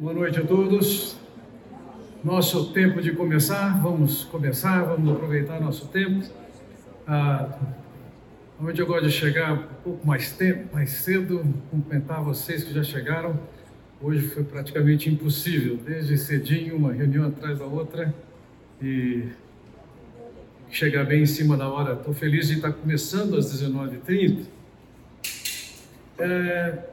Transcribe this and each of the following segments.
Boa noite a todos. Nosso tempo de começar, vamos começar, vamos aproveitar nosso tempo. Ah, eu gosto de chegar um pouco mais tempo, mais cedo, cumprimentar vocês que já chegaram. Hoje foi praticamente impossível, desde cedinho, uma reunião atrás da outra e chegar bem em cima da hora. Estou feliz de estar começando às 19h30. É,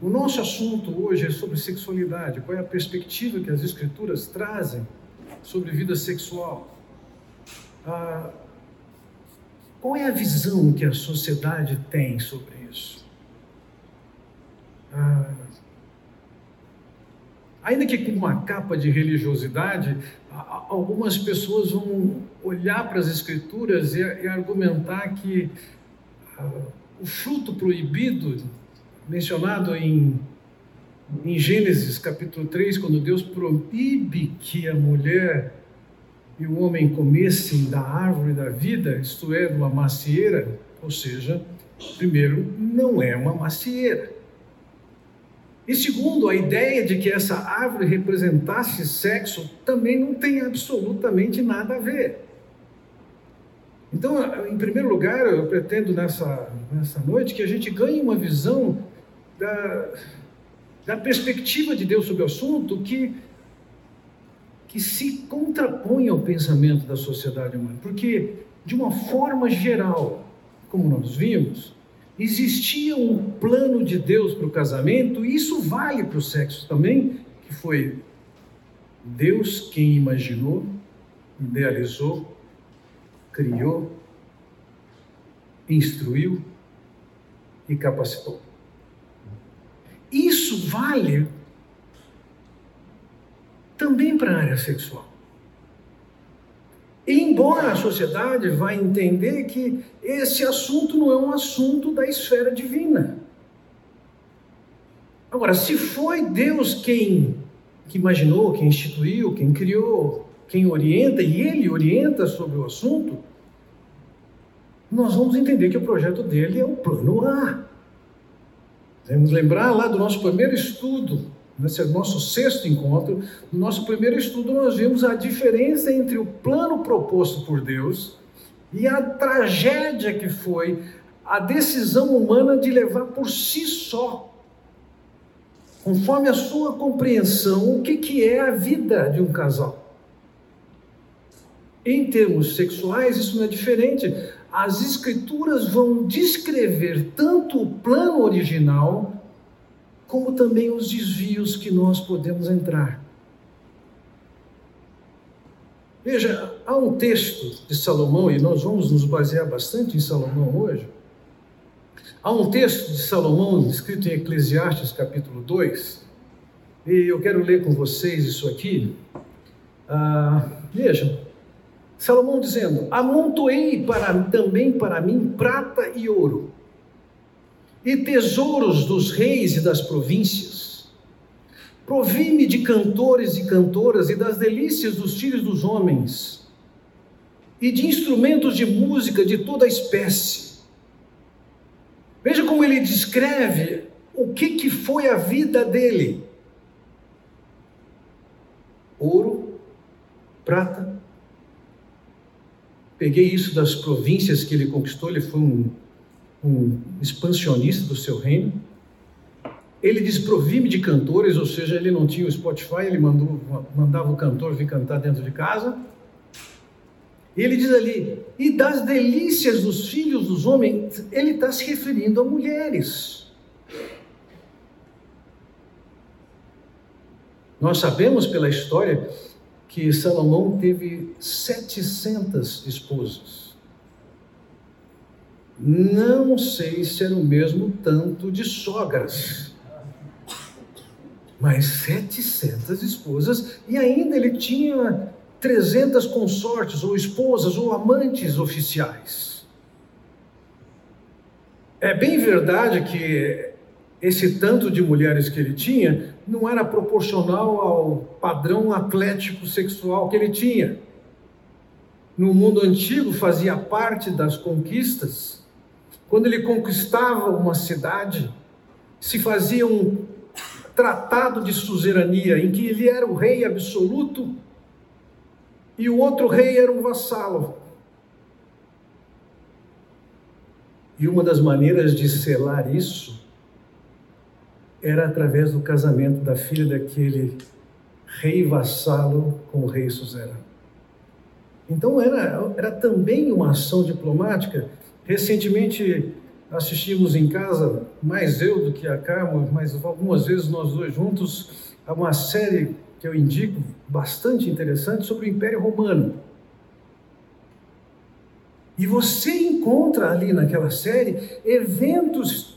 o nosso assunto hoje é sobre sexualidade. Qual é a perspectiva que as Escrituras trazem sobre vida sexual? Ah, qual é a visão que a sociedade tem sobre isso? Ah, ainda que com uma capa de religiosidade, algumas pessoas vão olhar para as Escrituras e, e argumentar que ah, o fruto proibido mencionado em, em Gênesis capítulo 3, quando Deus proíbe que a mulher e o homem comessem da árvore da vida, isto é, de uma macieira, ou seja, primeiro, não é uma macieira. E segundo, a ideia de que essa árvore representasse sexo também não tem absolutamente nada a ver. Então, em primeiro lugar, eu pretendo nessa, nessa noite que a gente ganhe uma visão da, da perspectiva de Deus sobre o assunto que, que se contrapõe ao pensamento da sociedade humana. Porque, de uma forma geral, como nós vimos, existia um plano de Deus para o casamento, e isso vale para o sexo também, que foi Deus quem imaginou, idealizou, criou, instruiu e capacitou. Isso vale também para a área sexual. Embora a sociedade vá entender que esse assunto não é um assunto da esfera divina. Agora, se foi Deus quem que imaginou, quem instituiu, quem criou, quem orienta, e Ele orienta sobre o assunto, nós vamos entender que o projeto dele é o plano A. Vamos lembrar lá do nosso primeiro estudo, nesse é nosso sexto encontro, no nosso primeiro estudo nós vimos a diferença entre o plano proposto por Deus e a tragédia que foi a decisão humana de levar por si só, conforme a sua compreensão, o que, que é a vida de um casal. Em termos sexuais, isso não é diferente as Escrituras vão descrever tanto o plano original, como também os desvios que nós podemos entrar. Veja, há um texto de Salomão, e nós vamos nos basear bastante em Salomão hoje. Há um texto de Salomão escrito em Eclesiastes, capítulo 2, e eu quero ler com vocês isso aqui. Ah, vejam, Salomão dizendo: Amontoei para, também para mim prata e ouro, e tesouros dos reis e das províncias. Provi-me de cantores e cantoras e das delícias dos filhos dos homens, e de instrumentos de música de toda espécie. Veja como ele descreve o que, que foi a vida dele: ouro, prata, Peguei isso das províncias que ele conquistou, ele foi um, um expansionista do seu reino. Ele desprovi-me de cantores, ou seja, ele não tinha o Spotify, ele mandou, mandava o cantor vir cantar dentro de casa. E ele diz ali, e das delícias dos filhos dos homens, ele está se referindo a mulheres. Nós sabemos pela história que Salomão teve 700 esposas. Não sei se era o mesmo tanto de sogras, mas 700 esposas, e ainda ele tinha 300 consortes, ou esposas, ou amantes oficiais. É bem verdade que esse tanto de mulheres que ele tinha não era proporcional ao padrão atlético sexual que ele tinha. No mundo antigo, fazia parte das conquistas. Quando ele conquistava uma cidade, se faziam tratado de suzerania, em que ele era o rei absoluto e o outro rei era um vassalo. E uma das maneiras de selar isso era através do casamento da filha daquele rei vassalo com o rei suzerano. Então era, era também uma ação diplomática. Recentemente assistimos em casa, mais eu do que a Carmo, mas algumas vezes nós dois juntos, a uma série que eu indico, bastante interessante, sobre o Império Romano. E você encontra ali naquela série eventos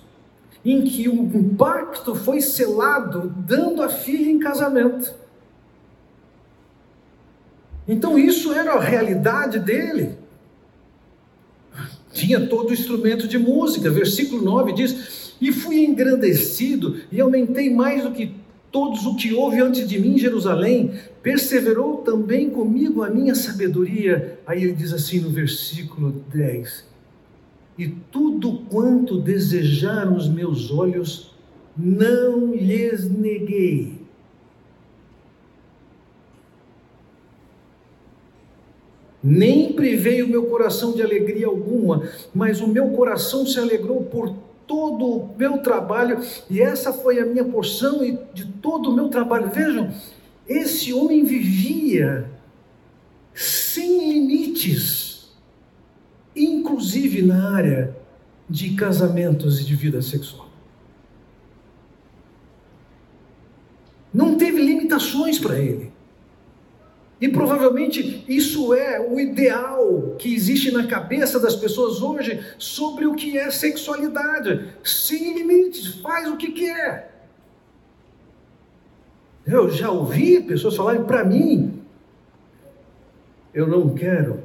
em que um pacto foi selado dando a filha em casamento. Então isso era a realidade dele. Tinha todo o instrumento de música. Versículo 9 diz: E fui engrandecido e aumentei mais do que todos o que houve antes de mim em Jerusalém. Perseverou também comigo a minha sabedoria. Aí ele diz assim no versículo 10: E tudo quanto desejaram os meus olhos, não lhes neguei. nem privei o meu coração de alegria alguma, mas o meu coração se alegrou por todo o meu trabalho, e essa foi a minha porção e de todo o meu trabalho. Vejam, esse homem vivia sem limites, inclusive na área de casamentos e de vida sexual. Não teve limitações para ele. E provavelmente isso é o ideal que existe na cabeça das pessoas hoje sobre o que é sexualidade. Sem limites, faz o que quer. Eu já ouvi pessoas falarem para mim: eu não quero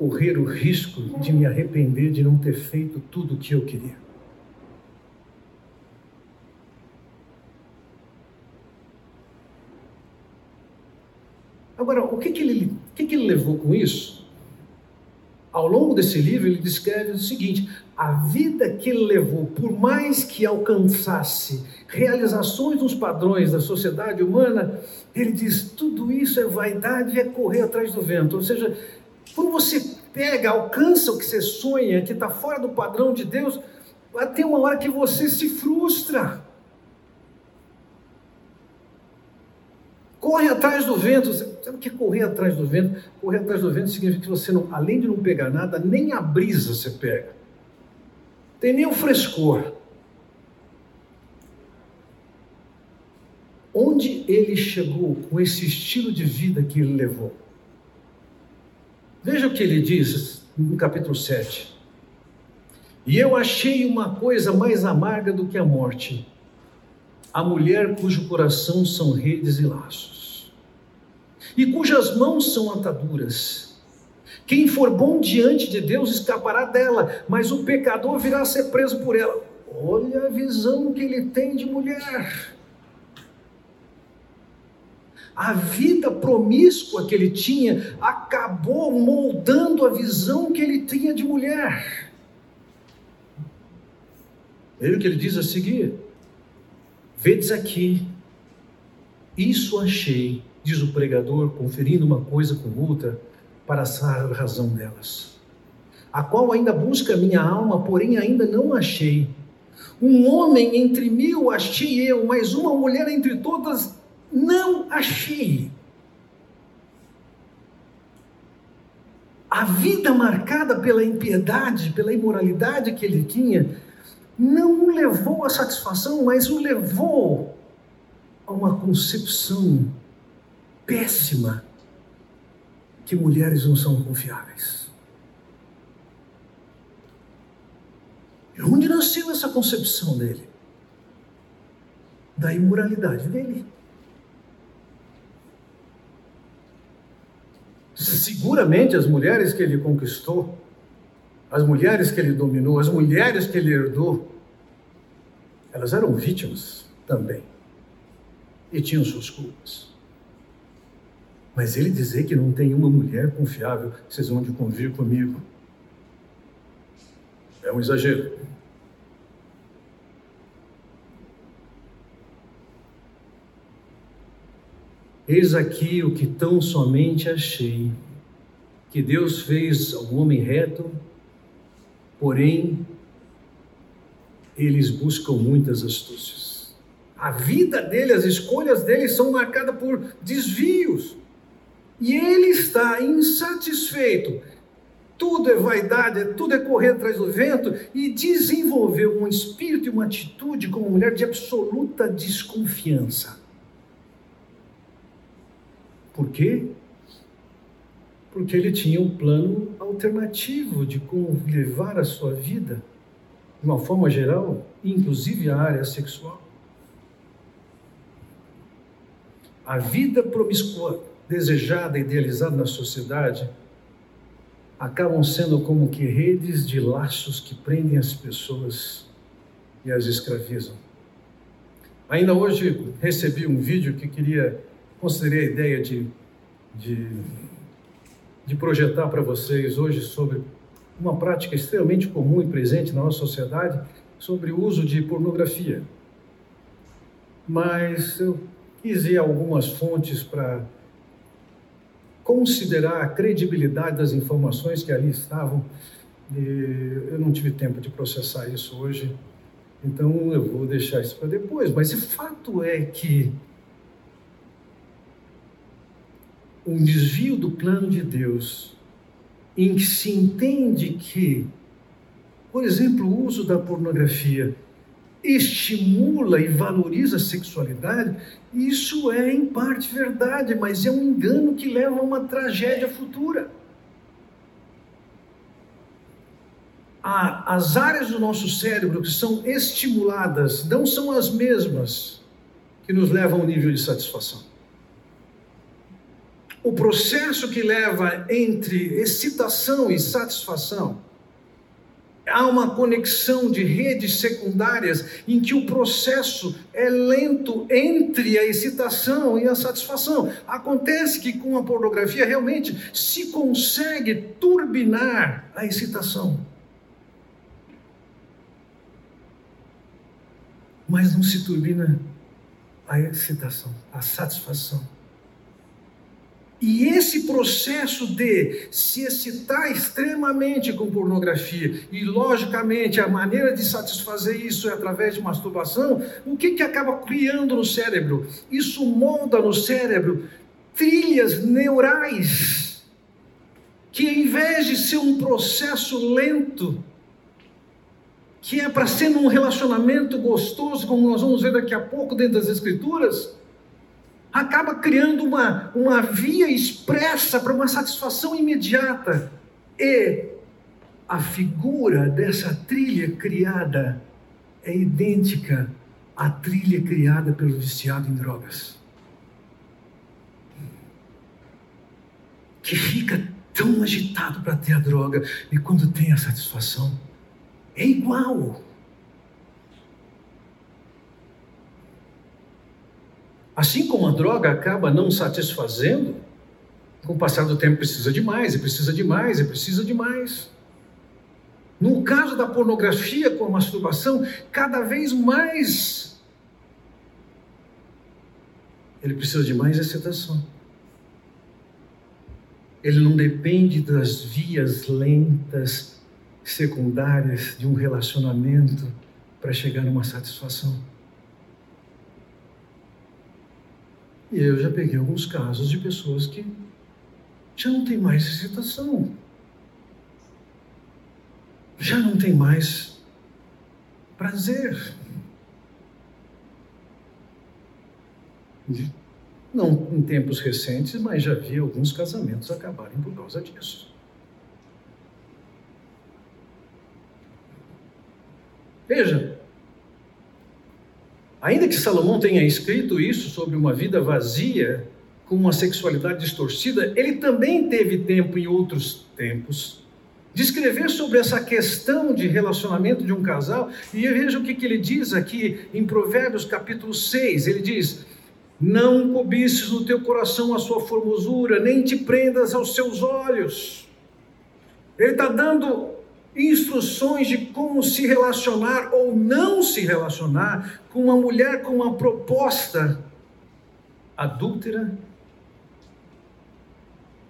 correr o risco de me arrepender de não ter feito tudo o que eu queria. Agora, o que, que, ele, o que, que ele levou com isso? Ao longo desse livro, ele descreve o seguinte: a vida que ele levou, por mais que alcançasse realizações dos padrões da sociedade humana, ele diz: tudo isso é vaidade é correr atrás do vento. Ou seja, quando você pega, alcança o que você sonha, que está fora do padrão de Deus, vai ter uma hora que você se frustra. Corre atrás do vento. Sabe o que é correr atrás do vento? Correr atrás do vento significa que você, não, além de não pegar nada, nem a brisa você pega. Tem nem o frescor. Onde ele chegou com esse estilo de vida que ele levou? Veja o que ele diz no capítulo 7. E eu achei uma coisa mais amarga do que a morte a mulher cujo coração são redes e laços, e cujas mãos são ataduras. Quem for bom diante de Deus escapará dela, mas o pecador virá a ser preso por ela. Olha a visão que ele tem de mulher. A vida promíscua que ele tinha acabou moldando a visão que ele tinha de mulher. Veja o que ele diz a seguir. Vedes aqui, isso achei, diz o pregador, conferindo uma coisa com outra, para a razão delas. A qual ainda busca minha alma, porém ainda não achei. Um homem entre mil achei eu, mas uma mulher entre todas não achei. A vida marcada pela impiedade, pela imoralidade que ele tinha, não o levou à satisfação, mas o levou a uma concepção péssima que mulheres não são confiáveis. Onde nasceu essa concepção dele? Da imoralidade dele. Seguramente as mulheres que ele conquistou as mulheres que ele dominou, as mulheres que ele herdou, elas eram vítimas também. E tinham suas culpas. Mas ele dizer que não tem uma mulher confiável, vocês vão de convir comigo. É um exagero. Eis aqui o que tão somente achei: que Deus fez ao homem reto, porém eles buscam muitas astúcias. A vida dele, as escolhas dele são marcadas por desvios. E ele está insatisfeito. Tudo é vaidade, tudo é correr atrás do vento e desenvolveu um espírito e uma atitude como mulher de absoluta desconfiança. Por quê? Porque ele tinha um plano alternativo de como levar a sua vida, de uma forma geral, inclusive a área sexual. A vida promíscua desejada e idealizada na sociedade acabam sendo como que redes de laços que prendem as pessoas e as escravizam. Ainda hoje recebi um vídeo que queria, considerei a ideia de, de, de projetar para vocês hoje sobre uma prática extremamente comum e presente na nossa sociedade, sobre o uso de pornografia. Mas eu quis ir algumas fontes para considerar a credibilidade das informações que ali estavam. E eu não tive tempo de processar isso hoje, então eu vou deixar isso para depois. Mas o fato é que um desvio do plano de Deus, em que se entende que, por exemplo, o uso da pornografia estimula e valoriza a sexualidade, isso é em parte verdade, mas é um engano que leva a uma tragédia futura. as áreas do nosso cérebro que são estimuladas não são as mesmas que nos levam ao nível de satisfação. O processo que leva entre excitação e satisfação há uma conexão de redes secundárias em que o processo é lento entre a excitação e a satisfação. Acontece que com a pornografia realmente se consegue turbinar a excitação. Mas não se turbina a excitação, a satisfação. E esse processo de se excitar extremamente com pornografia, e logicamente a maneira de satisfazer isso é através de masturbação, o que, que acaba criando no cérebro? Isso molda no cérebro trilhas neurais, que em vez de ser um processo lento, que é para ser num relacionamento gostoso, como nós vamos ver daqui a pouco dentro das Escrituras, acaba criando uma, uma via expressa para uma satisfação imediata. E a figura dessa trilha criada é idêntica à trilha criada pelo viciado em drogas. Que fica tão agitado para ter a droga e quando tem a satisfação, é igual. Assim como a droga acaba não satisfazendo, com o passar do tempo precisa de mais, e precisa de mais, e precisa de mais. No caso da pornografia com a masturbação, cada vez mais ele precisa de mais excitação. Ele não depende das vias lentas, secundárias de um relacionamento para chegar numa satisfação. E eu já peguei alguns casos de pessoas que já não tem mais excitação. Já não tem mais prazer. Não em tempos recentes, mas já vi alguns casamentos acabarem por causa disso. Veja, Ainda que Salomão tenha escrito isso sobre uma vida vazia, com uma sexualidade distorcida, ele também teve tempo em outros tempos de escrever sobre essa questão de relacionamento de um casal. E veja o que, que ele diz aqui em Provérbios capítulo 6: ele diz. Não cobices no teu coração a sua formosura, nem te prendas aos seus olhos. Ele está dando instruções de como se relacionar ou não se relacionar com uma mulher com uma proposta adúltera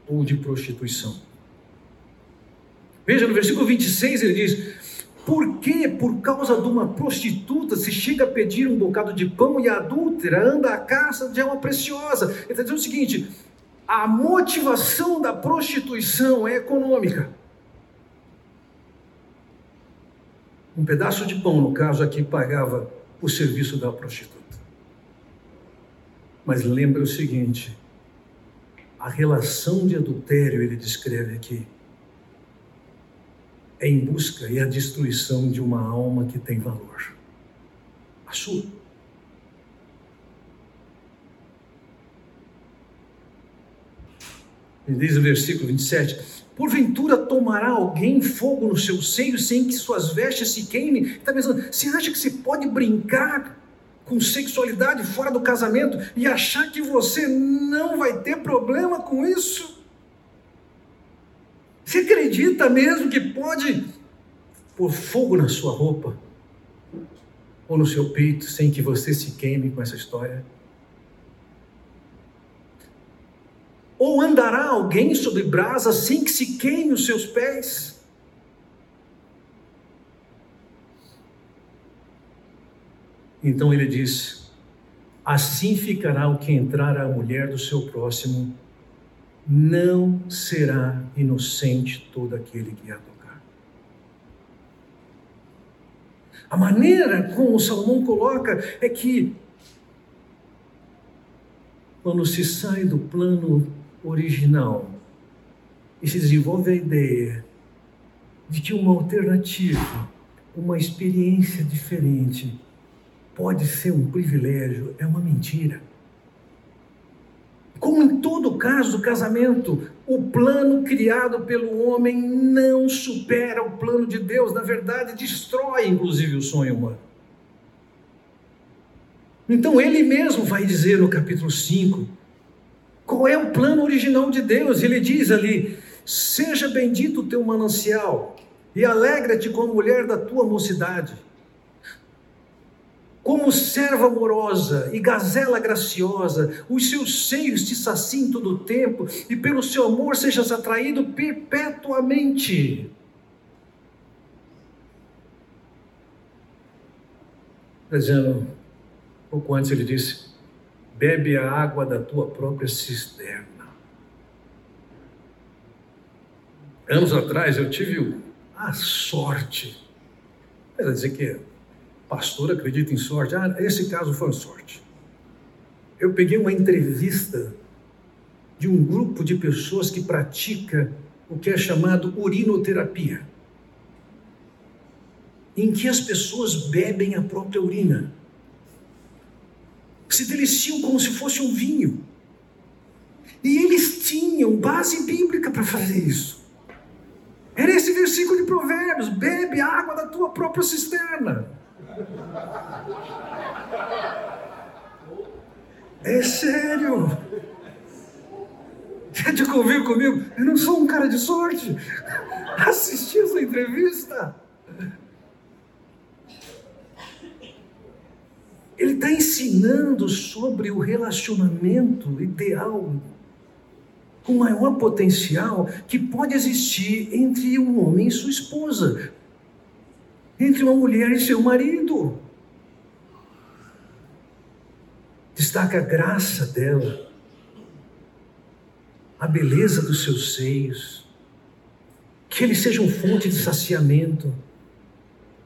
ou de prostituição. Veja no versículo 26 ele diz: Por que, por causa de uma prostituta, se chega a pedir um bocado de pão e a adúltera anda à caça de alma preciosa? Ele está dizendo o seguinte: a motivação da prostituição é econômica. Um pedaço de pão, no caso aqui, pagava o serviço da prostituta. Mas lembra o seguinte: a relação de adultério, ele descreve aqui, é em busca e a destruição de uma alma que tem valor a sua. Ele diz no versículo 27: Porventura tomará alguém fogo no seu seio sem que suas vestes se queimem? Está pensando, você acha que você pode brincar com sexualidade fora do casamento e achar que você não vai ter problema com isso? Você acredita mesmo que pode pôr fogo na sua roupa ou no seu peito sem que você se queime com essa história? Ou andará alguém sobre brasa sem que se queime os seus pés? Então ele diz: Assim ficará o que entrar a mulher do seu próximo, não será inocente todo aquele que a tocar. A maneira como Salomão coloca é que, quando se sai do plano original e se desenvolve a ideia de que uma alternativa, uma experiência diferente, pode ser um privilégio, é uma mentira. Como em todo caso do casamento, o plano criado pelo homem não supera o plano de Deus, na verdade, destrói inclusive o sonho humano. Então ele mesmo vai dizer no capítulo 5 qual é o plano original de Deus. Ele diz ali: Seja bendito o teu manancial, e alegra-te com a mulher da tua mocidade como serva amorosa e gazela graciosa, os seus seios te saciem todo o tempo, e pelo seu amor sejas atraído perpetuamente. Dizendo, pouco antes ele disse: bebe a água da tua própria cisterna. Anos atrás eu tive a sorte, quer dizer que pastor acredita em sorte. Ah, esse caso foi sorte. Eu peguei uma entrevista de um grupo de pessoas que pratica o que é chamado urinoterapia, em que as pessoas bebem a própria urina, se deliciam como se fosse um vinho. E eles tinham base bíblica para fazer isso. Era esse versículo de Provérbios: bebe água da tua própria cisterna. É sério. Gente, convive comigo. Eu não sou um cara de sorte. Assisti essa entrevista. Ele está ensinando sobre o relacionamento ideal com maior potencial que pode existir entre um homem e sua esposa entre uma mulher e seu marido. Destaca a graça dela, a beleza dos seus seios, que eles sejam fonte de saciamento,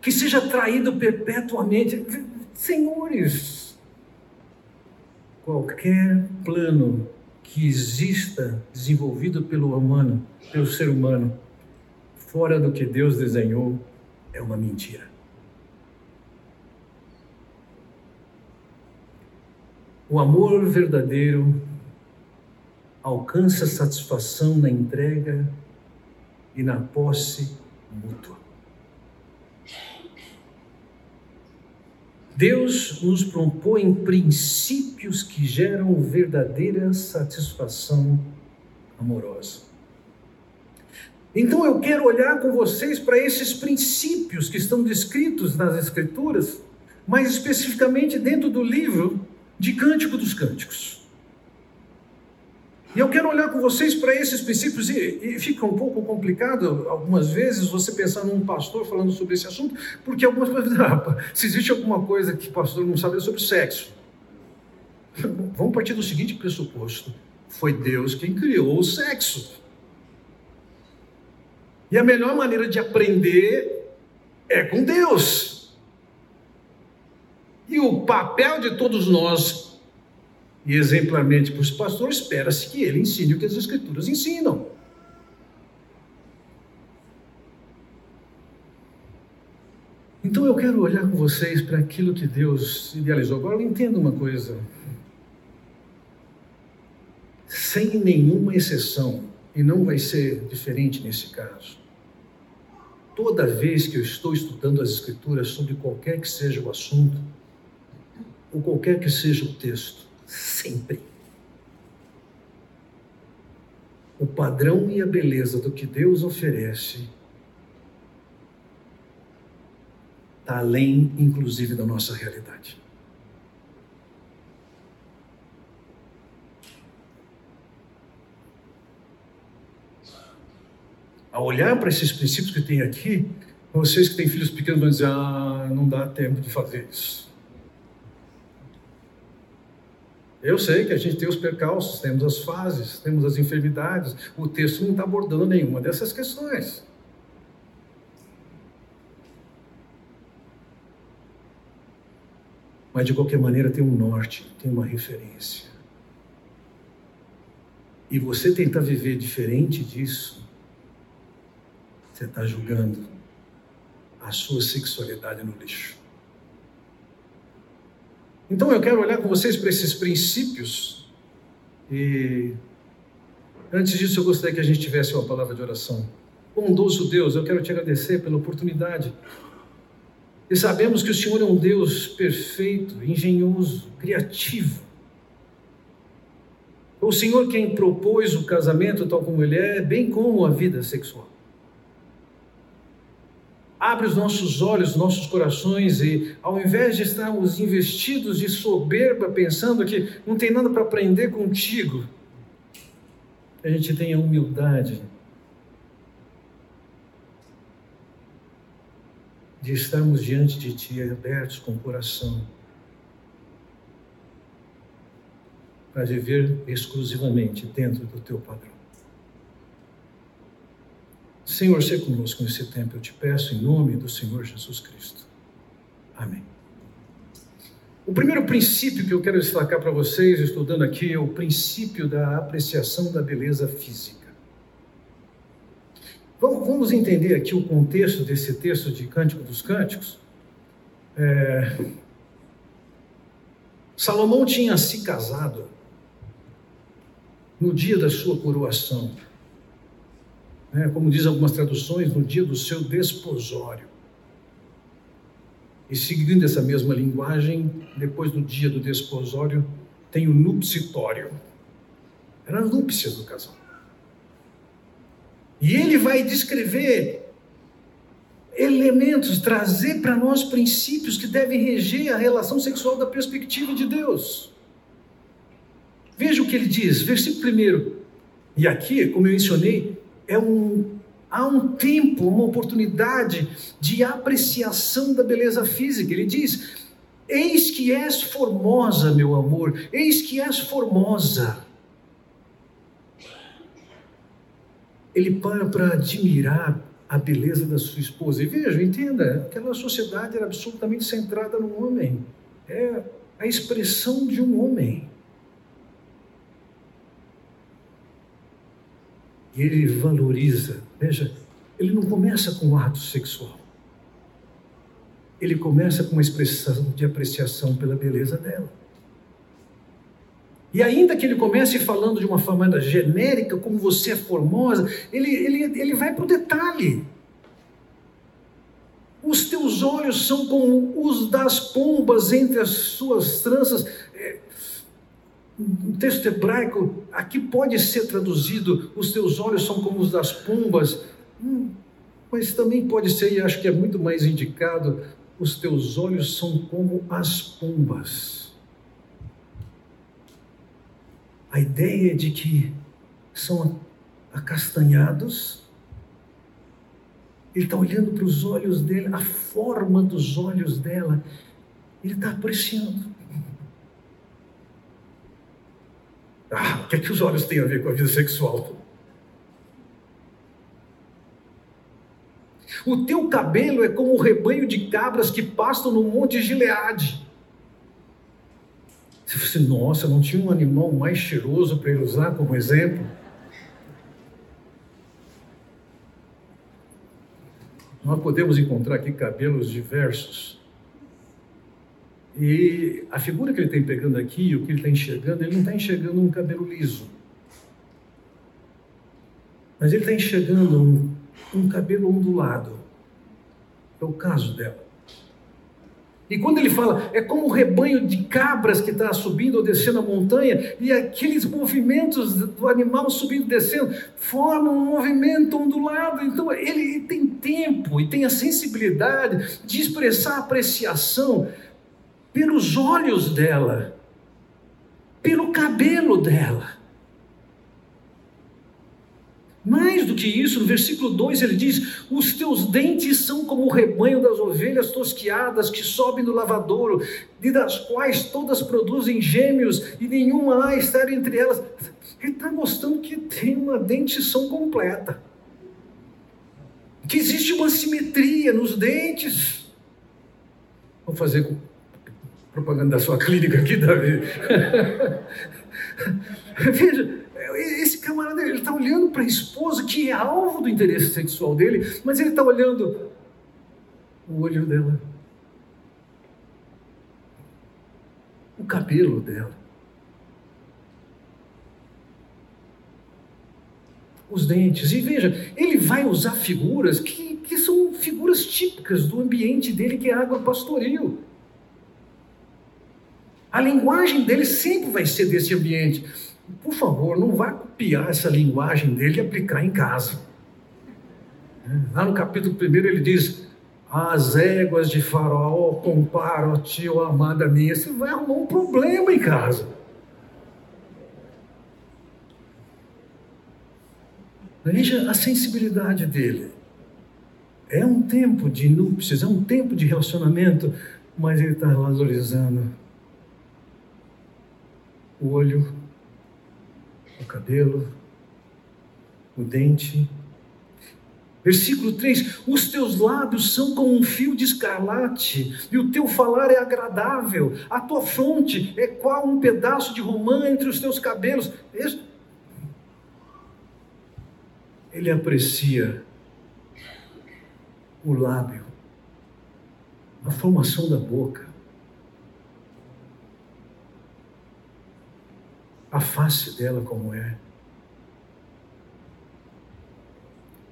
que seja traído perpetuamente. Senhores, qualquer plano que exista desenvolvido pelo humano, pelo ser humano, fora do que Deus desenhou, é uma mentira. O amor verdadeiro alcança satisfação na entrega e na posse mútua. Deus nos propõe princípios que geram verdadeira satisfação amorosa. Então eu quero olhar com vocês para esses princípios que estão descritos nas Escrituras, mais especificamente dentro do livro de Cântico dos Cânticos. E eu quero olhar com vocês para esses princípios, e, e, fica um pouco complicado algumas vezes você pensar num pastor falando sobre esse assunto, porque algumas pessoas ah, se existe alguma coisa que o pastor não sabe é sobre sexo. Vamos partir do seguinte pressuposto: foi Deus quem criou o sexo. E a melhor maneira de aprender é com Deus. E o papel de todos nós e exemplarmente para os pastores, espera-se que ele ensine o que as Escrituras ensinam. Então eu quero olhar com vocês para aquilo que Deus idealizou. Agora eu entendo uma coisa. Sem nenhuma exceção, e não vai ser diferente nesse caso. Toda vez que eu estou estudando as Escrituras sobre qualquer que seja o assunto, ou qualquer que seja o texto, sempre. O padrão e a beleza do que Deus oferece está além, inclusive, da nossa realidade. Ao olhar para esses princípios que tem aqui, vocês que têm filhos pequenos vão dizer: ah, não dá tempo de fazer isso. Eu sei que a gente tem os percalços, temos as fases, temos as enfermidades. O texto não está abordando nenhuma dessas questões. Mas de qualquer maneira tem um norte, tem uma referência. E você tentar viver diferente disso, você está julgando a sua sexualidade no lixo. Então eu quero olhar com vocês para esses princípios e antes disso eu gostaria que a gente tivesse uma palavra de oração. Bondoso Deus, eu quero te agradecer pela oportunidade. E sabemos que o Senhor é um Deus perfeito, engenhoso, criativo. O Senhor quem propôs o casamento tal como ele é, bem como a vida sexual. Abre os nossos olhos, nossos corações e, ao invés de estarmos investidos de soberba, pensando que não tem nada para aprender contigo, a gente tenha humildade de estarmos diante de Ti abertos com o coração para viver exclusivamente dentro do Teu padrão. Senhor, seja conosco nesse tempo, eu te peço em nome do Senhor Jesus Cristo. Amém. O primeiro princípio que eu quero destacar para vocês, estudando aqui, é o princípio da apreciação da beleza física. Vamos entender aqui o contexto desse texto de Cântico dos Cânticos. É... Salomão tinha se casado no dia da sua coroação né, como diz algumas traduções, no dia do seu desposório. E seguindo essa mesma linguagem, depois do dia do desposório, tem o nupcitório. Eram núpcias do casal. E ele vai descrever elementos, trazer para nós princípios que devem reger a relação sexual da perspectiva de Deus. Veja o que ele diz, versículo 1. E aqui, como eu mencionei, é um, há um tempo, uma oportunidade de apreciação da beleza física. Ele diz: Eis que és formosa, meu amor, eis que és formosa. Ele para para admirar a beleza da sua esposa. E veja, entenda, aquela sociedade era absolutamente centrada no homem. É a expressão de um homem. E ele valoriza. Veja, ele não começa com um ato sexual. Ele começa com uma expressão de apreciação pela beleza dela. E ainda que ele comece falando de uma forma genérica, como você é formosa, ele, ele, ele vai para o detalhe. Os teus olhos são como os das pombas entre as suas tranças. Um texto hebraico, aqui pode ser traduzido: os teus olhos são como os das pombas, hum, mas também pode ser, e acho que é muito mais indicado, os teus olhos são como as pombas. A ideia de que são acastanhados. Ele está olhando para os olhos dele, a forma dos olhos dela, ele está apreciando. Ah, o que é que os olhos têm a ver com a vida sexual? O teu cabelo é como o rebanho de cabras que pastam no monte Gileade. Você fosse, nossa, não tinha um animal mais cheiroso para ele usar como exemplo? Nós podemos encontrar aqui cabelos diversos. E a figura que ele está pegando aqui, o que ele está enxergando, ele não está enxergando um cabelo liso. Mas ele está enxergando um, um cabelo ondulado. É o caso dela. E quando ele fala, é como um rebanho de cabras que está subindo ou descendo a montanha, e aqueles movimentos do animal subindo e descendo formam um movimento ondulado. Então ele tem tempo e tem a sensibilidade de expressar apreciação pelos olhos dela, pelo cabelo dela. Mais do que isso, no versículo 2 ele diz: Os teus dentes são como o rebanho das ovelhas tosquiadas que sobem do lavadouro, e das quais todas produzem gêmeos, e nenhuma há estar entre elas. Ele está mostrando que tem uma dentição completa, que existe uma simetria nos dentes. Vou fazer propaganda da sua clínica aqui, Davi. Veja, esse camarada ele está olhando para a esposa que é alvo do interesse sexual dele, mas ele está olhando o olho dela, o cabelo dela, os dentes. E veja, ele vai usar figuras que, que são figuras típicas do ambiente dele, que é água pastoril. A linguagem dele sempre vai ser desse ambiente. Por favor, não vá copiar essa linguagem dele e aplicar em casa. Lá no capítulo 1 ele diz: As éguas de Faraó comparam a ti, ó amada minha. Você vai arrumar um problema em casa. Veja a sensibilidade dele. É um tempo de núpcias, é um tempo de relacionamento, mas ele está valorizando o olho o cabelo, o dente. Versículo 3: Os teus lábios são como um fio de escarlate, e o teu falar é agradável, a tua fronte é qual um pedaço de romã entre os teus cabelos. Ele aprecia o lábio, a formação da boca, a face dela como é.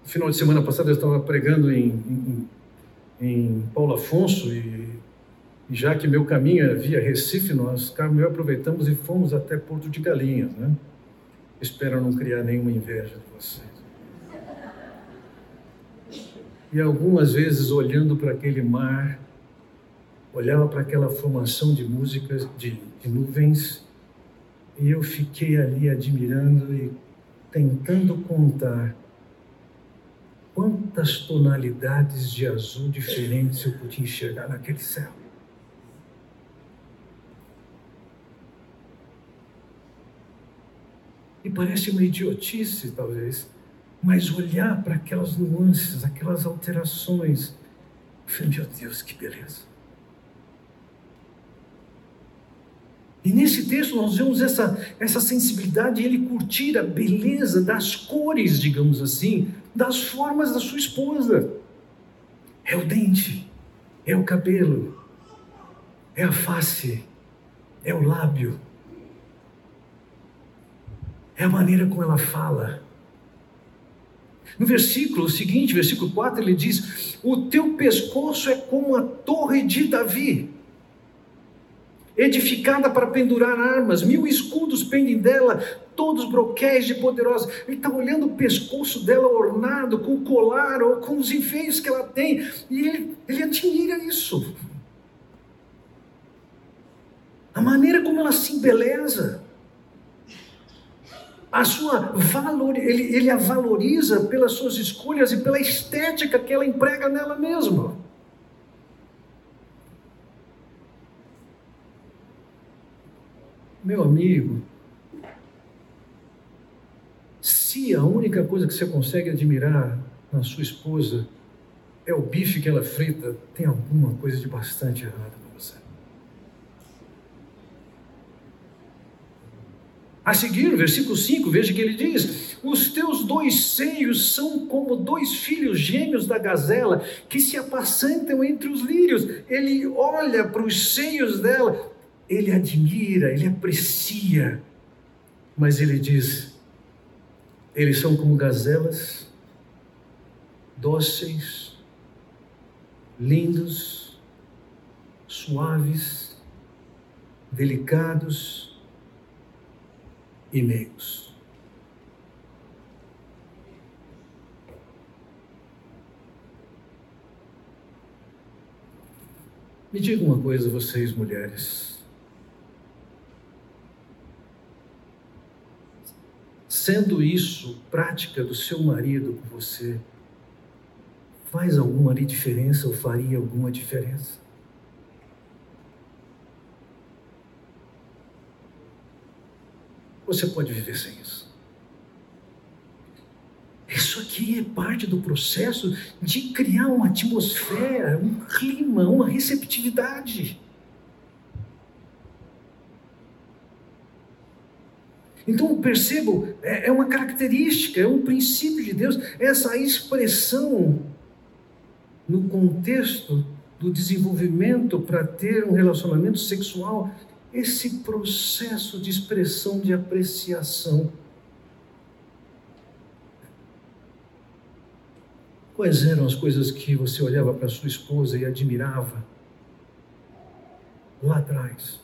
No final de semana passada eu estava pregando em, em, em Paulo Afonso e, e, já que meu caminho é via Recife, nós, Carmel, aproveitamos e fomos até Porto de Galinhas, né? Espero não criar nenhuma inveja de vocês. E algumas vezes olhando para aquele mar, olhava para aquela formação de músicas, de, de nuvens, e eu fiquei ali admirando e tentando contar quantas tonalidades de azul diferentes eu podia enxergar naquele céu. E parece uma idiotice, talvez, mas olhar para aquelas nuances, aquelas alterações, eu falei, meu Deus, que beleza. E nesse texto nós vemos essa, essa sensibilidade, ele curtir a beleza das cores, digamos assim, das formas da sua esposa. É o dente, é o cabelo, é a face, é o lábio, é a maneira como ela fala. No versículo seguinte, versículo 4, ele diz: O teu pescoço é como a torre de Davi edificada para pendurar armas, mil escudos pendem dela, todos broquéis de poderosa. Ele está olhando o pescoço dela ornado com o colar ou com os enfeios que ela tem, e ele, ele admira isso. A maneira como ela se embeleza. a sua valor, ele, ele a valoriza pelas suas escolhas e pela estética que ela emprega nela mesma. Meu amigo, se a única coisa que você consegue admirar na sua esposa é o bife que ela frita, tem alguma coisa de bastante errado com você. A seguir, no versículo 5, veja que ele diz: Os teus dois seios são como dois filhos gêmeos da gazela que se apacentam entre os lírios. Ele olha para os seios dela, ele admira, ele aprecia, mas ele diz: Eles são como gazelas, dóceis, lindos, suaves, delicados e meigos. Me diga uma coisa, vocês mulheres. Sendo isso prática do seu marido com você, faz alguma diferença ou faria alguma diferença? você pode viver sem isso. Isso aqui é parte do processo de criar uma atmosfera, um clima, uma receptividade. Então, percebo, é, é uma característica, é um princípio de Deus, essa expressão no contexto do desenvolvimento para ter um relacionamento sexual esse processo de expressão de apreciação. Quais eram as coisas que você olhava para sua esposa e admirava lá atrás?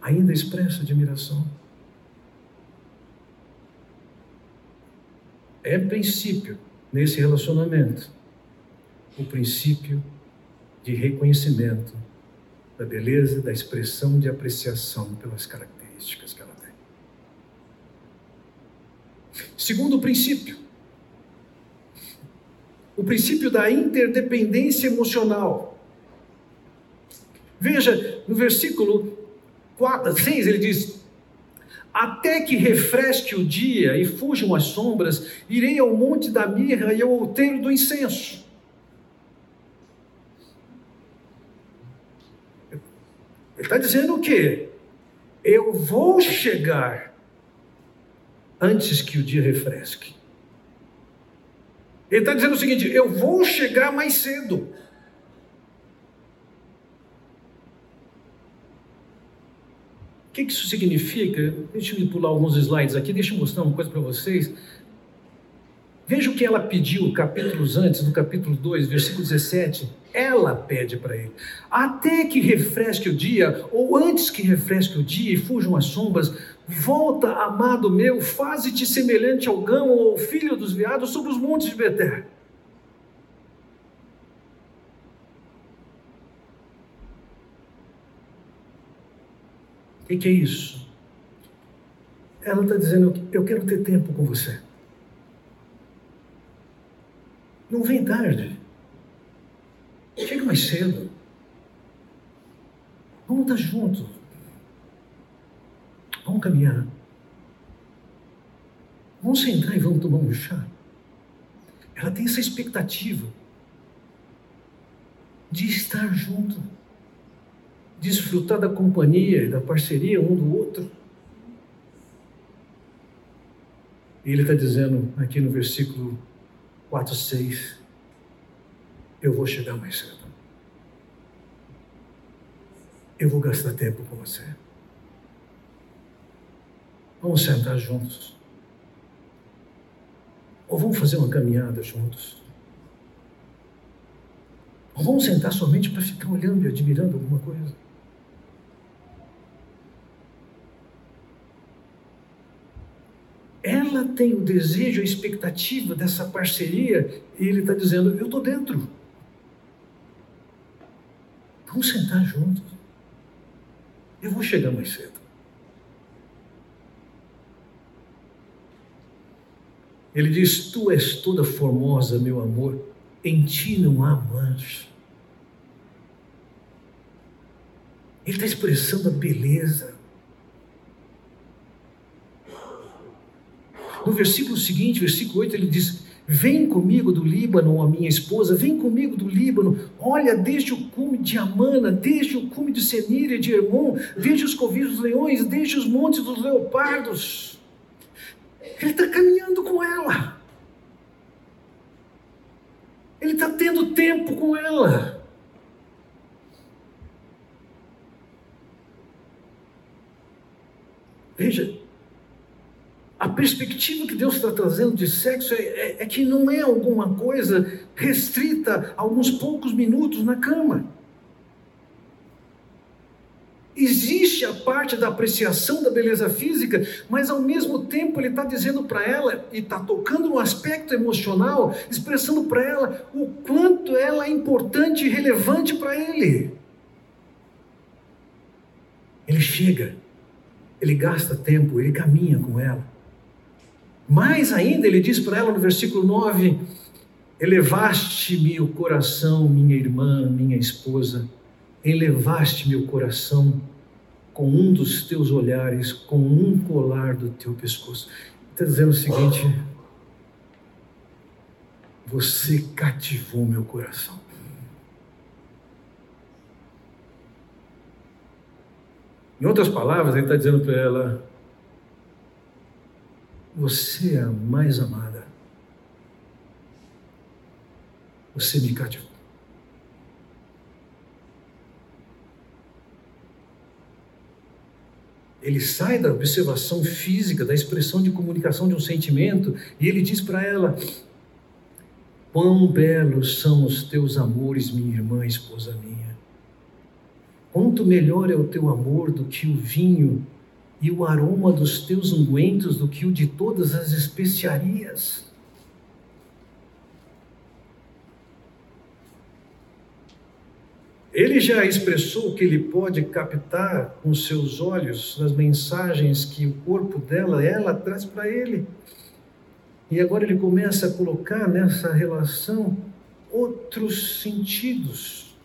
Ainda expressa admiração? É princípio nesse relacionamento o princípio de reconhecimento da beleza, da expressão de apreciação pelas características que ela tem. Segundo princípio, o princípio da interdependência emocional. Veja, no versículo 4, 6, ele diz: Até que refresque o dia e fujam as sombras, irei ao monte da mirra e ao outeiro do incenso. Ele está dizendo o quê? Eu vou chegar antes que o dia refresque. Ele está dizendo o seguinte: eu vou chegar mais cedo. O que isso significa? Deixa eu pular alguns slides aqui, deixa eu mostrar uma coisa para vocês. Veja o que ela pediu capítulos antes, no capítulo 2, versículo 17. Ela pede para ele: até que refresque o dia, ou antes que refresque o dia e fujam as sombras, volta, amado meu, faze-te semelhante ao gão ou filho dos veados sobre os montes de Beté. Que, que é isso? Ela está dizendo: Eu quero ter tempo com você. Não vem tarde. Chega mais cedo. Vamos estar juntos. Vamos caminhar. Vamos sentar e vamos tomar um chá. Ela tem essa expectativa de estar junto, desfrutar da companhia e da parceria um do outro. E ele está dizendo aqui no versículo 4, 6. Eu vou chegar mais cedo. Eu vou gastar tempo com você. Vamos sentar juntos. Ou vamos fazer uma caminhada juntos. Ou vamos sentar somente para ficar olhando e admirando alguma coisa. ela tem o desejo, a expectativa dessa parceria, e ele está dizendo: Eu estou dentro. Vamos sentar juntos. Eu vou chegar mais cedo. Ele diz: Tu és toda formosa, meu amor, em ti não há mancha. Ele está expressando a beleza, No versículo seguinte, versículo 8, ele diz: Vem comigo do Líbano, a minha esposa, vem comigo do Líbano. Olha, desde o cume de Amana, desde o cume de Senir e de Hermon, veja os covis dos leões, desde os montes dos leopardos. Ele está caminhando com ela. Ele está tendo tempo com ela. Veja, a perspectiva que Deus está trazendo de sexo é, é, é, que não é alguma coisa restrita a alguns poucos minutos na cama. Existe a parte da apreciação da beleza física, mas ao mesmo tempo ele está dizendo para ela, e está tocando no aspecto emocional, expressando para ela o quanto ela é importante e relevante para ele. Ele chega, ele gasta tempo, ele caminha com ela. Mais ainda, ele diz para ela no versículo 9: Elevaste-me o coração, minha irmã, minha esposa, elevaste-me o coração com um dos teus olhares, com um colar do teu pescoço. Está dizendo o seguinte: Você cativou meu coração. Em outras palavras, ele está dizendo para ela: você é a mais amada. Você me cativou. Ele sai da observação física, da expressão de comunicação de um sentimento, e ele diz para ela: Quão belos são os teus amores, minha irmã, esposa minha. Quanto melhor é o teu amor do que o vinho e o aroma dos teus ungüentos do que o de todas as especiarias. Ele já expressou que ele pode captar com seus olhos as mensagens que o corpo dela, ela traz para ele. E agora ele começa a colocar nessa relação outros sentidos.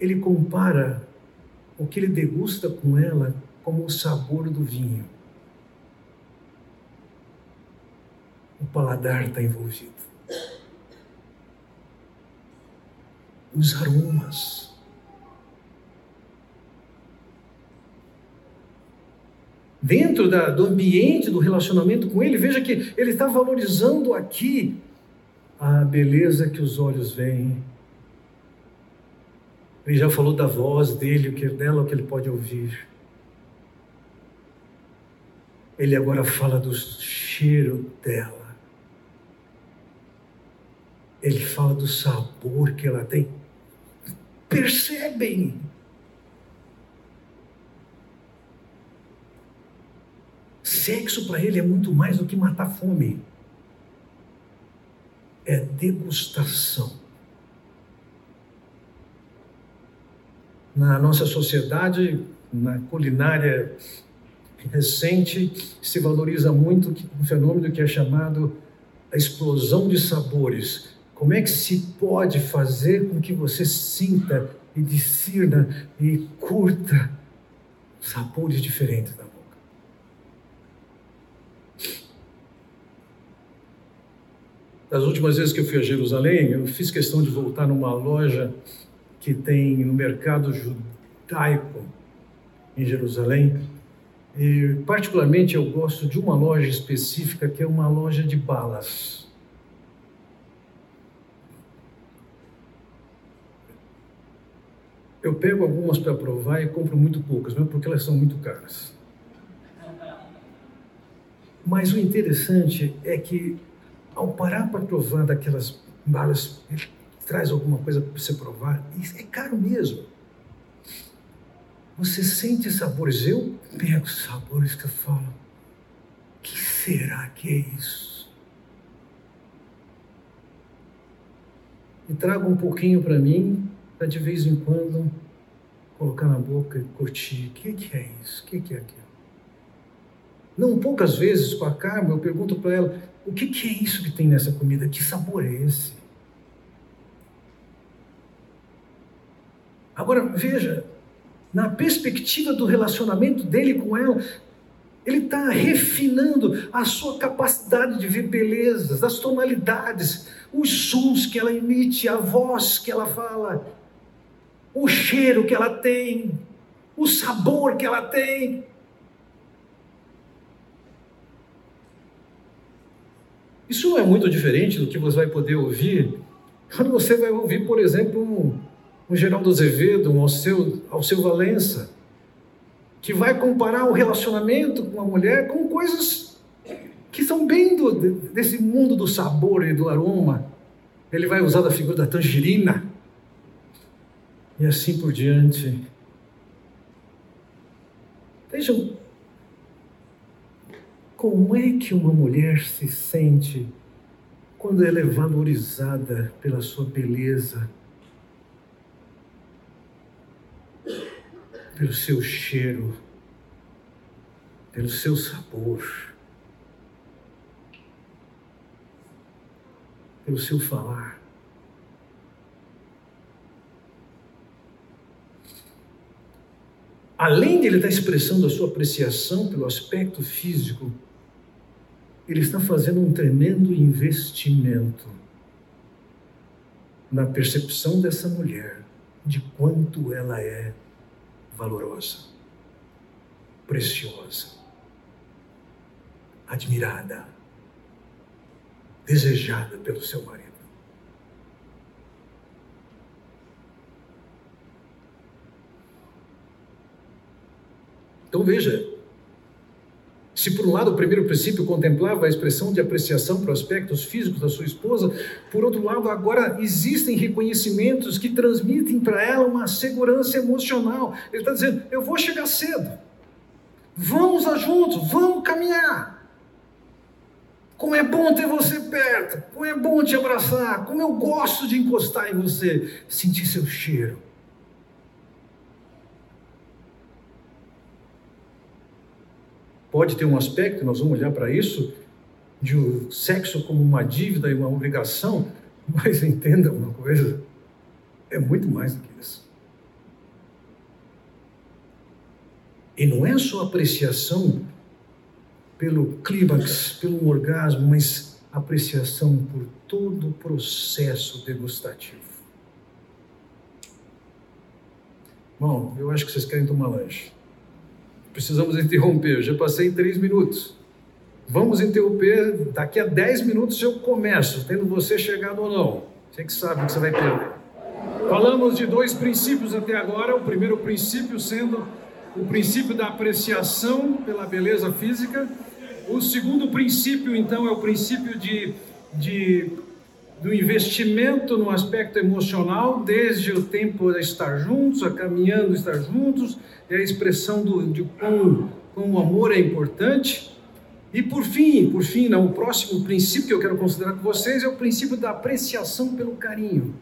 Ele compara o que ele degusta com ela como o sabor do vinho. O paladar está envolvido. Os aromas. Dentro da, do ambiente do relacionamento com ele, veja que ele está valorizando aqui a beleza que os olhos veem, ele já falou da voz dele, o que dela, o que ele pode ouvir. Ele agora fala do cheiro dela. Ele fala do sabor que ela tem. Percebem? Sexo para ele é muito mais do que matar fome. É degustação. Na nossa sociedade, na culinária recente, se valoriza muito um fenômeno que é chamado a explosão de sabores. Como é que se pode fazer com que você sinta e discirna e curta sabores diferentes da boca? Das últimas vezes que eu fui a Jerusalém, eu fiz questão de voltar numa loja que tem no mercado judaico em Jerusalém. E, particularmente, eu gosto de uma loja específica que é uma loja de balas. Eu pego algumas para provar e compro muito poucas, mesmo porque elas são muito caras. Mas o interessante é que, ao parar para provar daquelas balas traz alguma coisa para você provar. É caro mesmo. Você sente sabores. Eu pego sabores que eu falo. que será que é isso? E trago um pouquinho para mim, para de vez em quando colocar na boca e curtir. O que, que é isso? O que, que é aquilo? Não poucas vezes com a Carmen, eu pergunto para ela: o que, que é isso que tem nessa comida? Que sabor é esse? Agora, veja, na perspectiva do relacionamento dele com ela, ele está refinando a sua capacidade de ver belezas, as tonalidades, os sons que ela emite, a voz que ela fala, o cheiro que ela tem, o sabor que ela tem. Isso não é muito diferente do que você vai poder ouvir quando você vai ouvir, por exemplo, um, um Geraldo Azevedo, um Alceu, Alceu Valença, que vai comparar o relacionamento com a mulher com coisas que são bem do, desse mundo do sabor e do aroma. Ele vai usar da figura da tangerina e assim por diante. Vejam como é que uma mulher se sente quando ela é valorizada pela sua beleza, pelo seu cheiro, pelo seu sabor, pelo seu falar. além de ele estar expressando a sua apreciação pelo aspecto físico, ele está fazendo um tremendo investimento na percepção dessa mulher de quanto ela é valorosa, preciosa, admirada, desejada pelo seu marido. Então veja, se por um lado o primeiro princípio contemplava a expressão de apreciação para aspectos físicos da sua esposa, por outro lado agora existem reconhecimentos que transmitem para ela uma segurança emocional. Ele está dizendo: eu vou chegar cedo, vamos lá juntos, vamos caminhar. Como é bom ter você perto, como é bom te abraçar, como eu gosto de encostar em você, sentir seu cheiro. Pode ter um aspecto, nós vamos olhar para isso, de o sexo como uma dívida e uma obrigação, mas entenda uma coisa, é muito mais do que isso. E não é só apreciação pelo clímax, pelo orgasmo, mas apreciação por todo o processo degustativo. Bom, eu acho que vocês querem tomar lanche. Precisamos interromper. Eu já passei três minutos. Vamos interromper. Daqui a dez minutos eu começo, tendo você chegado ou não. Você que sabe o que você vai perder. Falamos de dois princípios até agora. O primeiro princípio sendo o princípio da apreciação pela beleza física. O segundo princípio, então, é o princípio de, de do investimento no aspecto emocional, desde o tempo de estar juntos, a caminhando, estar juntos, é a expressão do, de como, como o amor é importante. E por fim, por fim, não, o próximo princípio que eu quero considerar com vocês é o princípio da apreciação pelo carinho.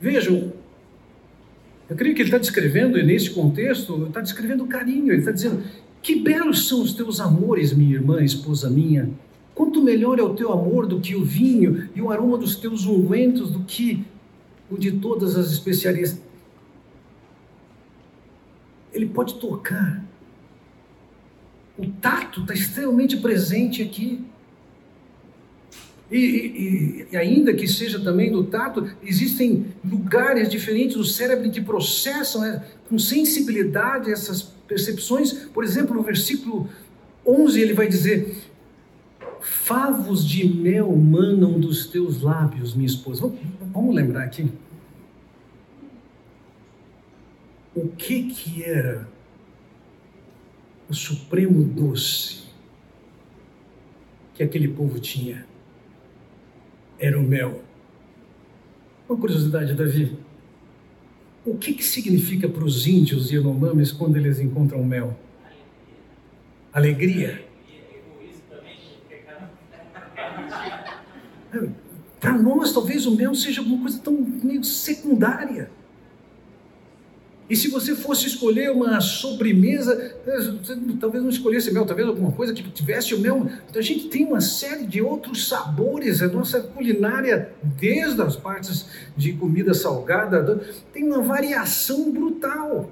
Vejam, eu creio que ele está descrevendo, nesse contexto, está descrevendo o carinho, ele está dizendo: que belos são os teus amores, minha irmã, esposa minha Quanto melhor é o teu amor do que o vinho, e o aroma dos teus ungüentos do que o de todas as especiarias. Ele pode tocar. O tato está extremamente presente aqui. E, e, e, ainda que seja também do tato, existem lugares diferentes do cérebro que processam né, com sensibilidade essas percepções. Por exemplo, no versículo 11 ele vai dizer: favos de mel manam dos teus lábios, minha esposa. Vamos, lembrar aqui. O que que era o supremo doce que aquele povo tinha? Era o mel. Uma curiosidade, Davi. O que, que significa para os índios e Yanomamis quando eles encontram mel? Alegria. Para nós, talvez o mel seja alguma coisa tão meio secundária. E se você fosse escolher uma sobremesa, você talvez não escolhesse mel, talvez alguma coisa que tivesse o mel. Então a gente tem uma série de outros sabores, a nossa culinária, desde as partes de comida salgada, tem uma variação brutal.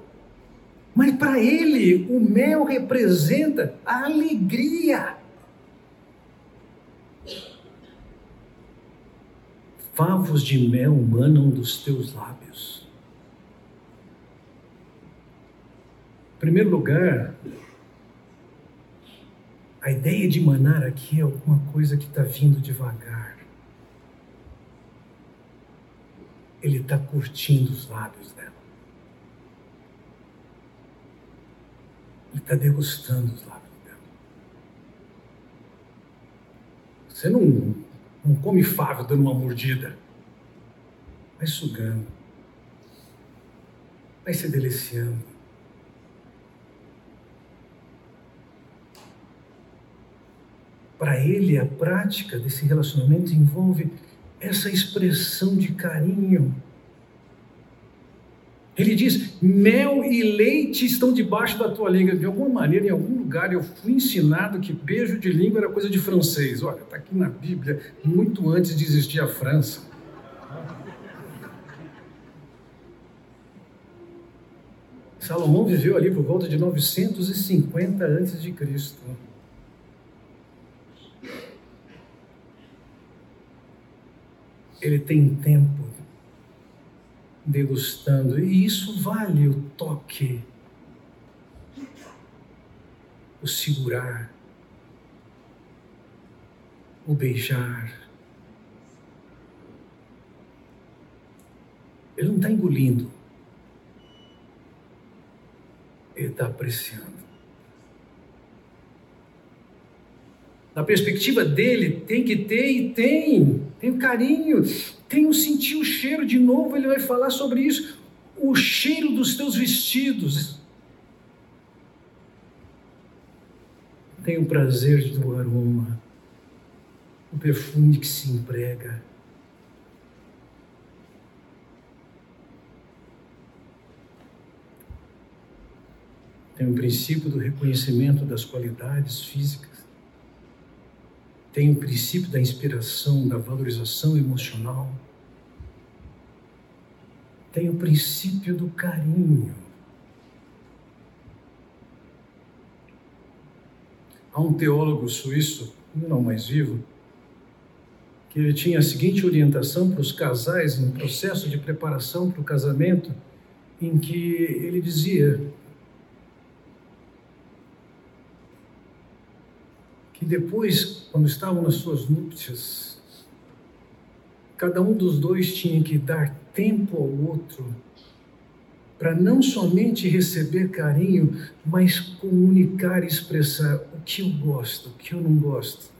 Mas para ele, o mel representa a alegria. Favos de mel manam dos teus lábios. primeiro lugar, a ideia de manar aqui é alguma coisa que está vindo devagar. Ele está curtindo os lábios dela. Ele está degustando os lábios dela. Você não, não come favo dando uma mordida. Vai sugando. Vai se deliciando. Para ele, a prática desse relacionamento envolve essa expressão de carinho. Ele diz: mel e leite estão debaixo da tua língua. De alguma maneira, em algum lugar, eu fui ensinado que beijo de língua era coisa de francês. Olha, está aqui na Bíblia, muito antes de existir a França. Salomão viveu ali por volta de 950 antes de Cristo. ele tem tempo degustando, e isso vale o toque, o segurar, o beijar. Ele não está engolindo, ele está apreciando. Na perspectiva dele, tem que ter e tem. Tem o carinho, tem o sentir o cheiro. De novo, ele vai falar sobre isso. O cheiro dos teus vestidos. Tem o prazer do aroma, o perfume que se emprega. Tem o princípio do reconhecimento das qualidades físicas tem o princípio da inspiração, da valorização emocional, tem o princípio do carinho. Há um teólogo suíço, não mais vivo, que ele tinha a seguinte orientação para os casais no processo de preparação para o casamento, em que ele dizia: E depois, quando estavam nas suas núpcias, cada um dos dois tinha que dar tempo ao outro para não somente receber carinho, mas comunicar e expressar o que eu gosto, o que eu não gosto.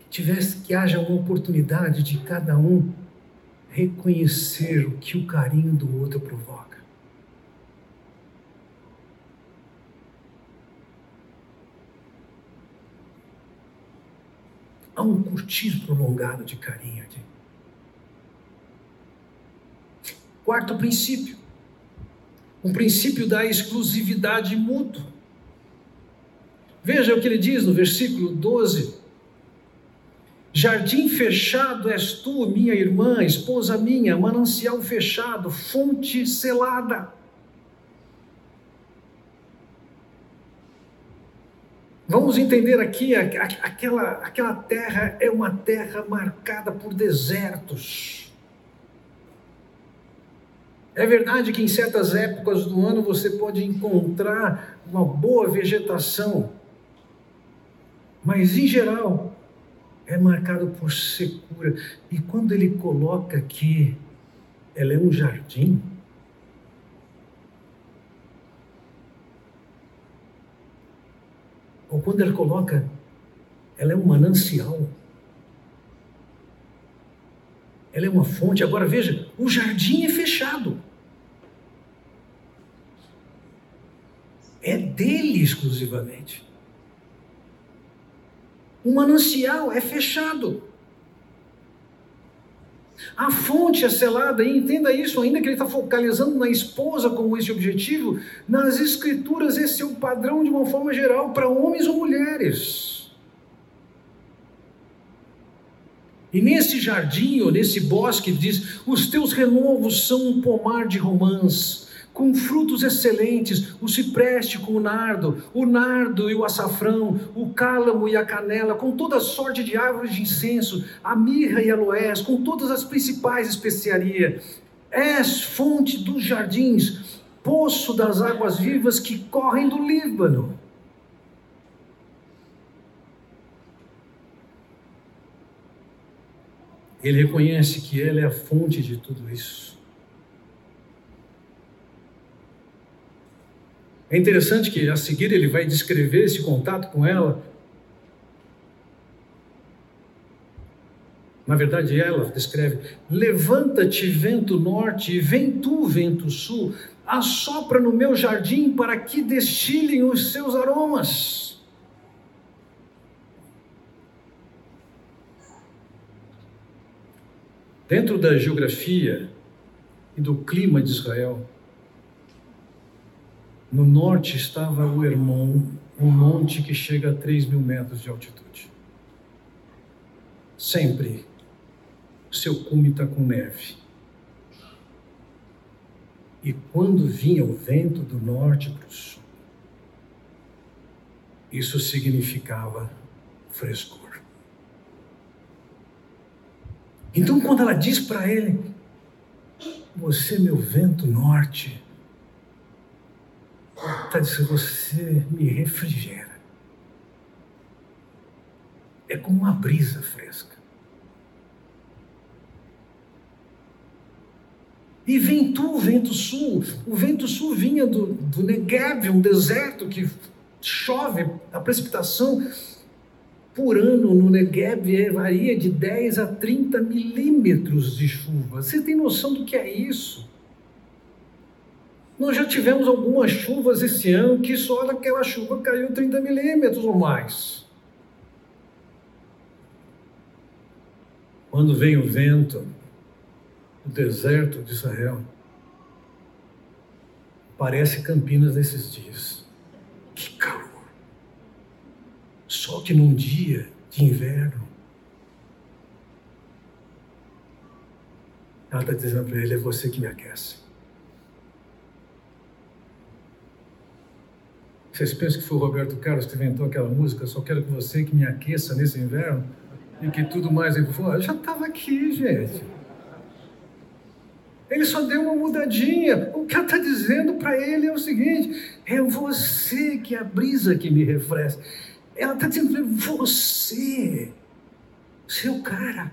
Que tivesse que haja uma oportunidade de cada um reconhecer o que o carinho do outro provoca. Há um curtir prolongado de carinho aqui. Quarto princípio. Um princípio da exclusividade mútua. Veja o que ele diz no versículo 12. Jardim fechado és tu, minha irmã, esposa minha, manancial fechado, fonte selada. Vamos entender aqui, aquela, aquela terra é uma terra marcada por desertos. É verdade que em certas épocas do ano você pode encontrar uma boa vegetação, mas em geral é marcado por secura. E quando ele coloca que ela é um jardim, ou quando ele coloca, ela é um manancial. Ela é uma fonte. Agora veja, o jardim é fechado. É dele exclusivamente. O manancial é fechado. A fonte é selada, e entenda isso, ainda que ele está focalizando na esposa como esse objetivo, nas escrituras esse é o padrão de uma forma geral para homens ou mulheres. E nesse jardim, ou nesse bosque, diz: os teus renovos são um pomar de romãs com frutos excelentes, o cipreste com o nardo, o nardo e o açafrão, o cálamo e a canela, com toda sorte de árvores de incenso, a mirra e aloés, com todas as principais especiarias. És fonte dos jardins, poço das águas vivas que correm do Líbano. Ele reconhece que ele é a fonte de tudo isso. É interessante que a seguir ele vai descrever esse contato com ela. Na verdade, ela descreve: Levanta-te, vento norte, e vem tu, vento sul, assopra no meu jardim para que destilem os seus aromas. Dentro da geografia e do clima de Israel, no norte estava o Hermon, um monte que chega a 3 mil metros de altitude. Sempre seu cume está com neve. E quando vinha o vento do norte para o sul, isso significava frescor. Então, quando ela diz para ele: Você, meu vento norte, Dizendo, você me refrigera. É como uma brisa fresca. E vem tu, vento sul. O vento sul vinha do, do Negev, um deserto que chove, a precipitação por ano no Negev é, varia de 10 a 30 milímetros de chuva. Você tem noção do que é isso? Nós já tivemos algumas chuvas esse ano que só naquela chuva caiu 30 milímetros ou mais. Quando vem o vento, o deserto de Israel, parece Campinas nesses dias. Que calor! Só que num dia de inverno, ela está dizendo para ele: é você que me aquece. Vocês pensam que foi o Roberto Carlos que inventou aquela música? Só quero que você que me aqueça nesse inverno e que tudo mais ele for. Eu já estava aqui, gente. Ele só deu uma mudadinha. O que ela está dizendo para ele é o seguinte: é você que é a brisa que me refresca. Ela está dizendo você, seu cara.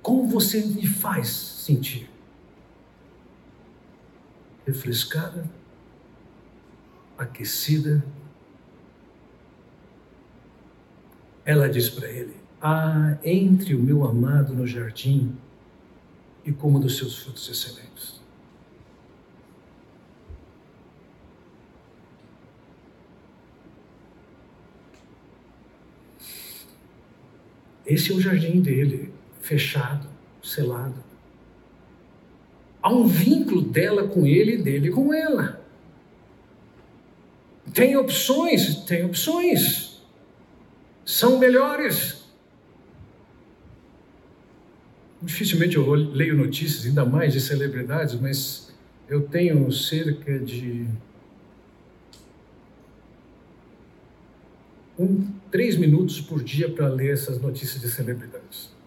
Como você me faz sentir? Refrescada, aquecida. Ela diz para ele: Ah, entre o meu amado no jardim e coma dos seus frutos excelentes. Esse é o jardim dele, fechado, selado. Há um vínculo dela com ele e dele com ela. Tem opções, tem opções. São melhores. Dificilmente eu leio notícias, ainda mais de celebridades, mas eu tenho cerca de um, três minutos por dia para ler essas notícias de celebridades.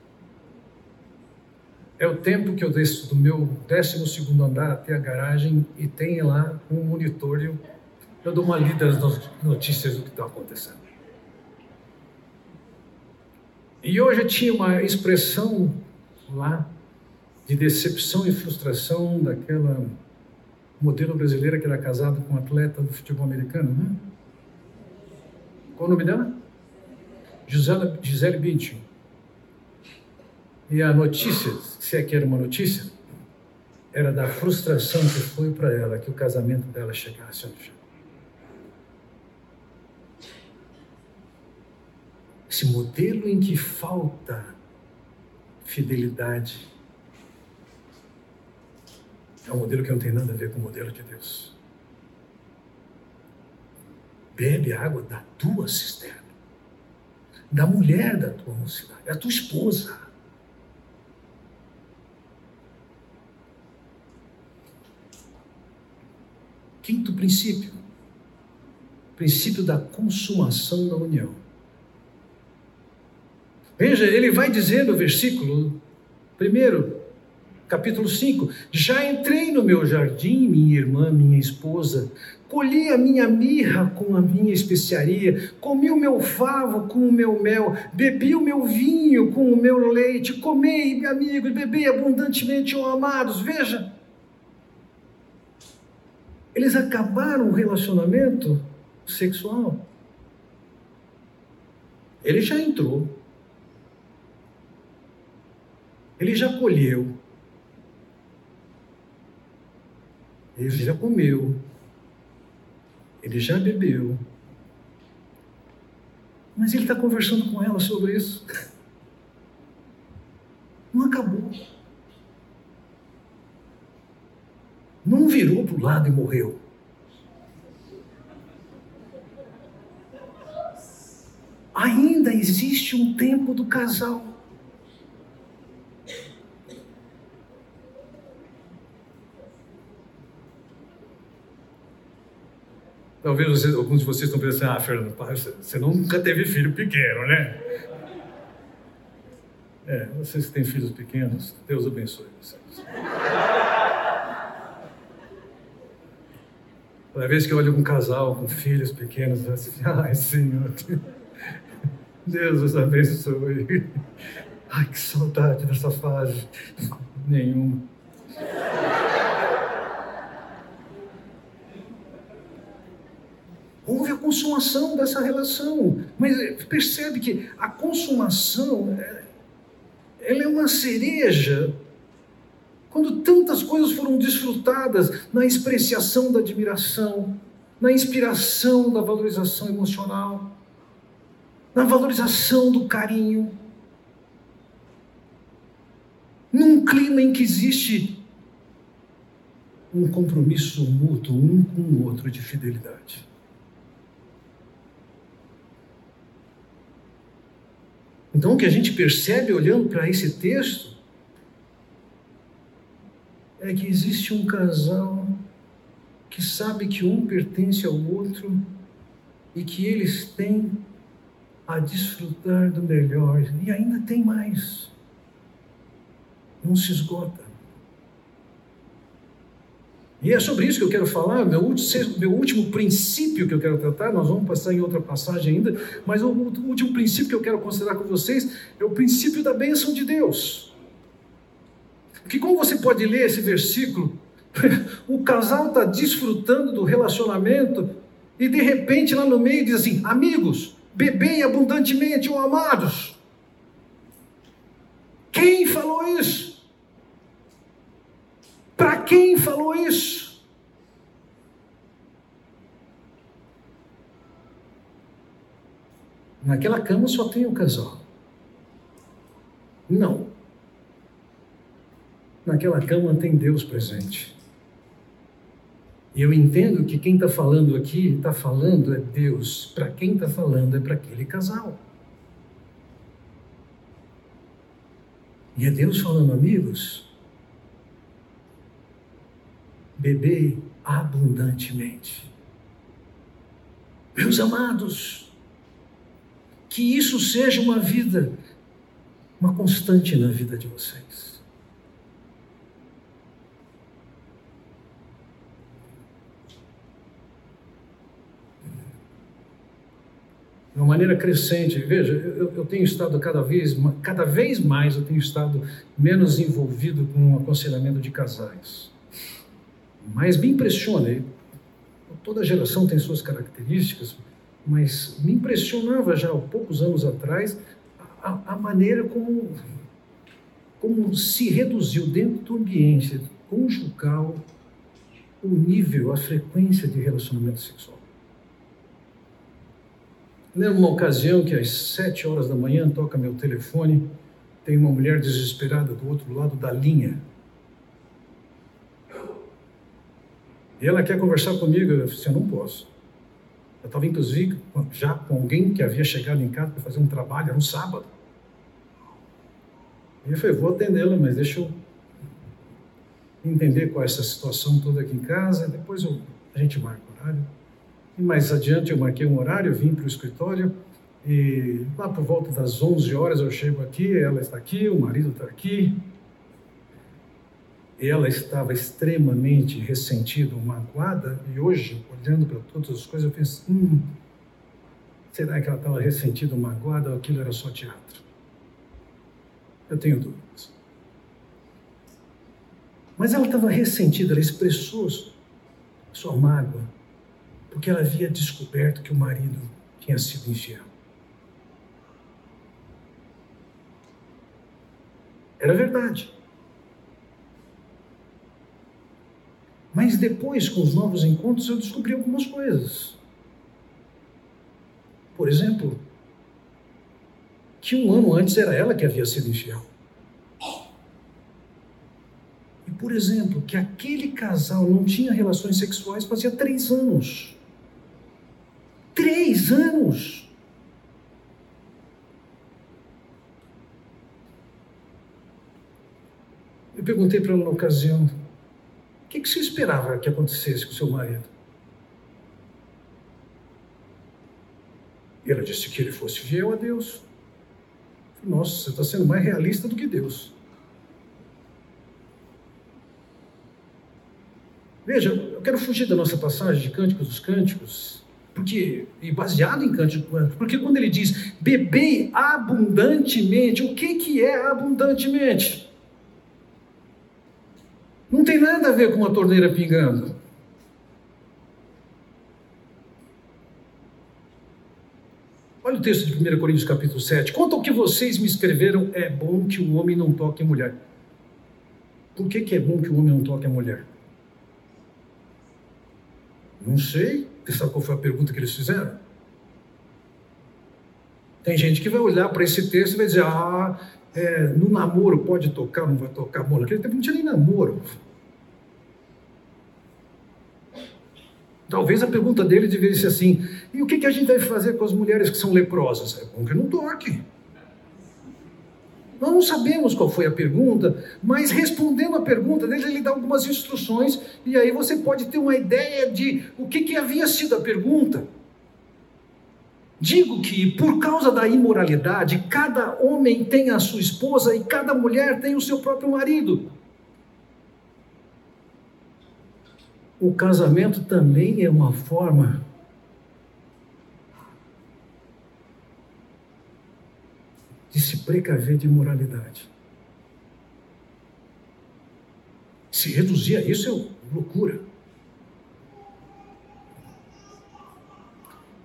É o tempo que eu desço do meu 12 andar até a garagem e tem lá um monitor e eu, eu dou uma lida nas notícias do que está acontecendo. E hoje tinha uma expressão lá de decepção e frustração daquela modelo brasileira que era casada com um atleta do futebol americano, né? Qual o nome dela? Gisele, Gisele Bündchen. E a notícia, se é que era uma notícia, era da frustração que foi para ela que o casamento dela chegasse ao fim. esse modelo em que falta fidelidade é um modelo que não tem nada a ver com o modelo de Deus. Bebe água da tua cisterna, da mulher da tua mocidade, da tua esposa. Quinto princípio, princípio da consumação da união. Veja, ele vai dizer no versículo, primeiro, capítulo 5: Já entrei no meu jardim, minha irmã, minha esposa, colhi a minha mirra com a minha especiaria, comi o meu favo com o meu mel, bebi o meu vinho com o meu leite, comei, amigos, bebi abundantemente, oh amados. Veja, eles acabaram o relacionamento sexual. Ele já entrou. Ele já colheu. Ele já comeu. Ele já bebeu. Mas ele está conversando com ela sobre isso. Não acabou. Não virou para o lado e morreu. Ainda existe um tempo do casal. Talvez você, alguns de vocês estão pensando, ah, Fernando, você nunca teve filho pequeno, né? É, vocês que têm filhos pequenos, Deus abençoe vocês. Toda vez que eu olho um casal com filhos pequenos, eu assim, ai Senhor, Deus abençoe. Ai, que saudade dessa fase. Nenhuma. Houve a consumação dessa relação, mas percebe que a consumação é, ela é uma cereja quando tantas coisas foram desfrutadas na expressiação da admiração, na inspiração da valorização emocional, na valorização do carinho, num clima em que existe um compromisso mútuo um com o outro de fidelidade. Então, o que a gente percebe olhando para esse texto é que existe um casal que sabe que um pertence ao outro e que eles têm a desfrutar do melhor e ainda tem mais. Não se esgota. E é sobre isso que eu quero falar, meu último, meu último princípio que eu quero tratar, nós vamos passar em outra passagem ainda, mas o último princípio que eu quero considerar com vocês é o princípio da bênção de Deus. Porque como você pode ler esse versículo, o casal está desfrutando do relacionamento e de repente lá no meio diz assim: amigos, bebei abundantemente, ou amados. Quem falou isso? Para quem falou isso? Naquela cama só tem o casal. Não naquela cama tem Deus presente. E eu entendo que quem está falando aqui, está falando é Deus. Para quem está falando é para aquele casal. E é Deus falando, amigos, bebei abundantemente. Meus amados, que isso seja uma vida, uma constante na vida de vocês. de uma maneira crescente. Veja, eu, eu, tenho estado cada vez, cada vez mais eu tenho estado menos envolvido com o aconselhamento de casais. Mas me impressiona, toda geração tem suas características, mas me impressionava já há poucos anos atrás a, a maneira como, como se reduziu dentro do ambiente conjugal o nível, a frequência de relacionamento sexual. Lembro uma ocasião que às sete horas da manhã toca meu telefone, tem uma mulher desesperada do outro lado da linha. E ela quer conversar comigo. Eu disse: Eu não posso. Eu estava, inclusive, já com alguém que havia chegado em casa para fazer um trabalho, era um sábado. E eu falei: Vou atendê-la, mas deixa eu entender qual é essa situação toda aqui em casa. Depois eu, a gente marca o horário. Mais adiante eu marquei um horário, vim para o escritório. E lá por volta das 11 horas eu chego aqui, ela está aqui, o marido está aqui. Ela estava extremamente ressentida, magoada, e hoje, olhando para todas as coisas, eu penso: hum, será que ela estava ressentida, magoada, ou aquilo era só teatro? Eu tenho dúvidas. Mas ela estava ressentida, ela expressou sua mágoa, porque ela havia descoberto que o marido tinha sido infiel. Era verdade. Mas depois, com os novos encontros, eu descobri algumas coisas. Por exemplo, que um ano antes era ela que havia sido infiel. E, por exemplo, que aquele casal não tinha relações sexuais fazia três anos. Três anos! Eu perguntei para ela na ocasião: o que, que você esperava que acontecesse com seu marido? E ela disse que ele fosse fiel a Deus. Nossa, você está sendo mais realista do que Deus. Veja, eu quero fugir da nossa passagem de Cânticos dos Cânticos, porque, e baseado em Cânticos dos Cânticos, porque quando ele diz bebei abundantemente, o que, que é abundantemente? Não tem nada a ver com uma torneira pingando. Olha o texto de 1 Coríntios capítulo 7. Quanto ao que vocês me escreveram, é bom que o homem não toque a mulher. Por que, que é bom que o homem não toque a mulher? Não sei. Você sabe qual foi a pergunta que eles fizeram? Tem gente que vai olhar para esse texto e vai dizer: ah, é, no namoro pode tocar, não vai tocar. Bom, naquele tempo não tinha nem namoro. Talvez a pergunta dele deveria ser assim: e o que, que a gente deve fazer com as mulheres que são leprosas? É bom que não toque. Nós não sabemos qual foi a pergunta, mas respondendo a pergunta ele dá algumas instruções, e aí você pode ter uma ideia de o que, que havia sido a pergunta. Digo que, por causa da imoralidade, cada homem tem a sua esposa e cada mulher tem o seu próprio marido. O casamento também é uma forma de se precaver de imoralidade. Se reduzir a isso é loucura.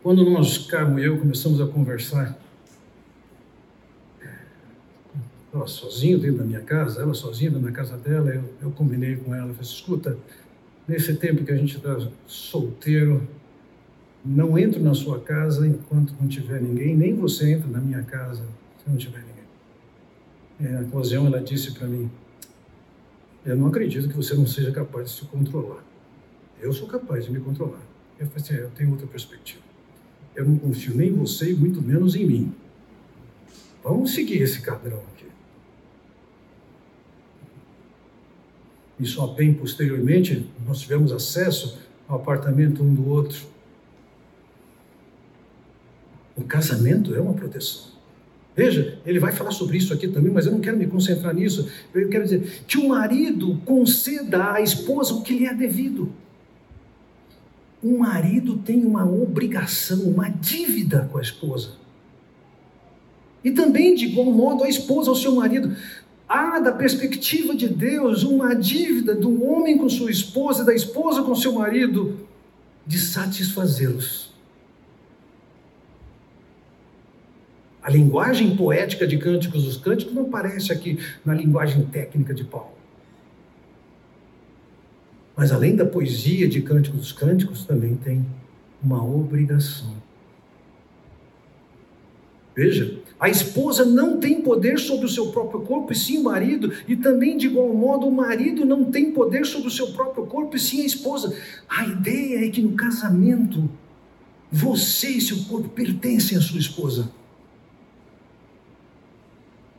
Quando nós, Carmo e eu, começamos a conversar, ela sozinho dentro da minha casa, ela sozinha dentro da casa dela, eu, eu combinei com ela, falei, escuta, nesse tempo que a gente está solteiro, não entro na sua casa enquanto não tiver ninguém, nem você entra na minha casa não tiver ninguém. É, na ocasião ela disse para mim, eu não acredito que você não seja capaz de se controlar. Eu sou capaz de me controlar. Eu falei assim, é, eu tenho outra perspectiva. Eu não confio nem em você e muito menos em mim. Vamos seguir esse cadrão aqui. E só bem posteriormente nós tivemos acesso ao apartamento um do outro. O casamento é uma proteção. Veja, ele vai falar sobre isso aqui também, mas eu não quero me concentrar nisso. Eu quero dizer que o marido conceda à esposa o que lhe é devido o marido tem uma obrigação, uma dívida com a esposa. E também, de igual modo, a esposa ao seu marido. Há, da perspectiva de Deus, uma dívida do homem com sua esposa, da esposa com seu marido, de satisfazê-los. A linguagem poética de Cânticos dos Cânticos não aparece aqui na linguagem técnica de Paulo. Mas além da poesia de Cânticos dos Cânticos, também tem uma obrigação. Veja, a esposa não tem poder sobre o seu próprio corpo, e sim o marido, e também, de igual modo, o marido não tem poder sobre o seu próprio corpo, e sim a esposa. A ideia é que no casamento, você e seu corpo pertencem à sua esposa.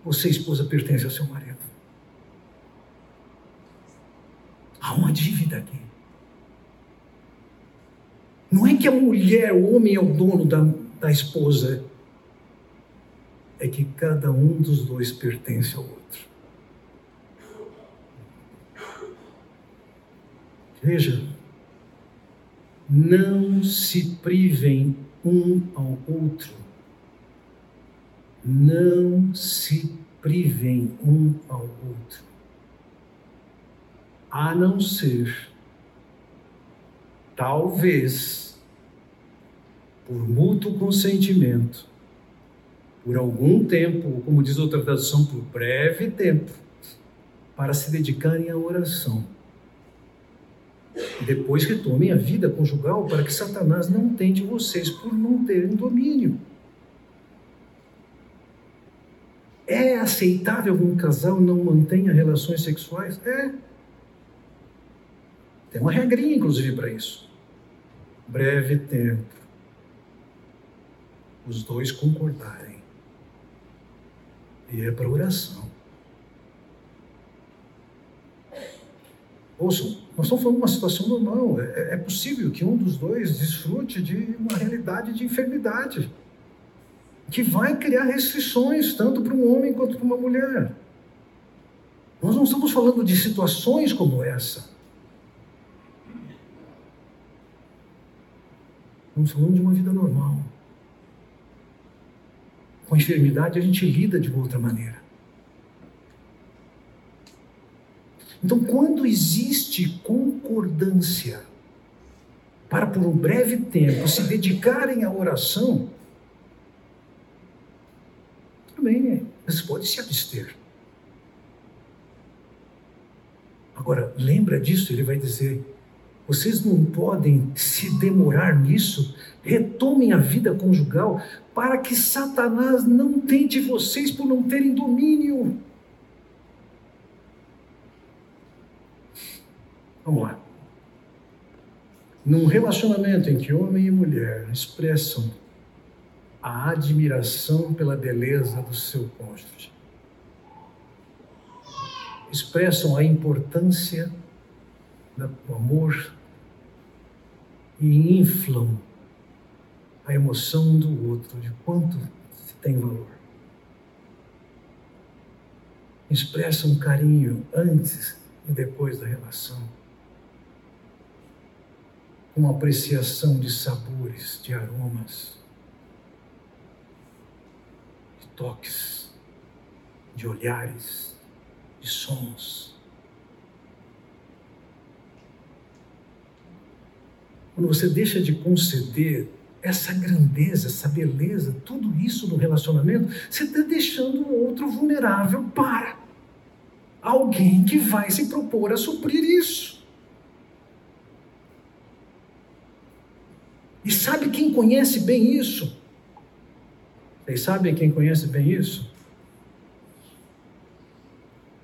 Você, esposa, pertence ao seu marido. Há uma dívida aqui. Não é que a mulher, o homem é o dono da, da esposa, é que cada um dos dois pertence ao outro. Veja, não se privem um ao outro. Não se privem um ao outro. A não ser, talvez, por mútuo consentimento, por algum tempo, como diz outra tradução, por breve tempo, para se dedicarem à oração. E depois retomem a vida conjugal para que Satanás não tente vocês por não terem domínio. É aceitável que um casal não mantenha relações sexuais? É. Tem uma regrinha, inclusive, para isso. Breve tempo. Os dois concordarem e é para oração. Ouçam, nós estamos falando de uma situação normal. É, é possível que um dos dois desfrute de uma realidade de enfermidade que vai criar restrições tanto para um homem quanto para uma mulher. Nós não estamos falando de situações como essa. Estamos falando de uma vida normal. Com a enfermidade a gente lida de outra maneira. Então, quando existe concordância para por um breve tempo se dedicarem à oração, você pode se abster. Agora, lembra disso, ele vai dizer: vocês não podem se demorar nisso. Retomem a vida conjugal para que Satanás não tente vocês por não terem domínio. Vamos lá. Num relacionamento em que homem e mulher expressam a admiração pela beleza do seu cônjuge, expressam a importância do amor e inflam a emoção do outro, de quanto se tem valor. Expressam carinho antes e depois da relação. Com apreciação de sabores, de aromas, de toques, de olhares, de sons. Quando você deixa de conceder essa grandeza, essa beleza, tudo isso no relacionamento, você está deixando o outro vulnerável para alguém que vai se propor a suprir isso. E sabe quem conhece bem isso? Vocês sabem quem conhece bem isso?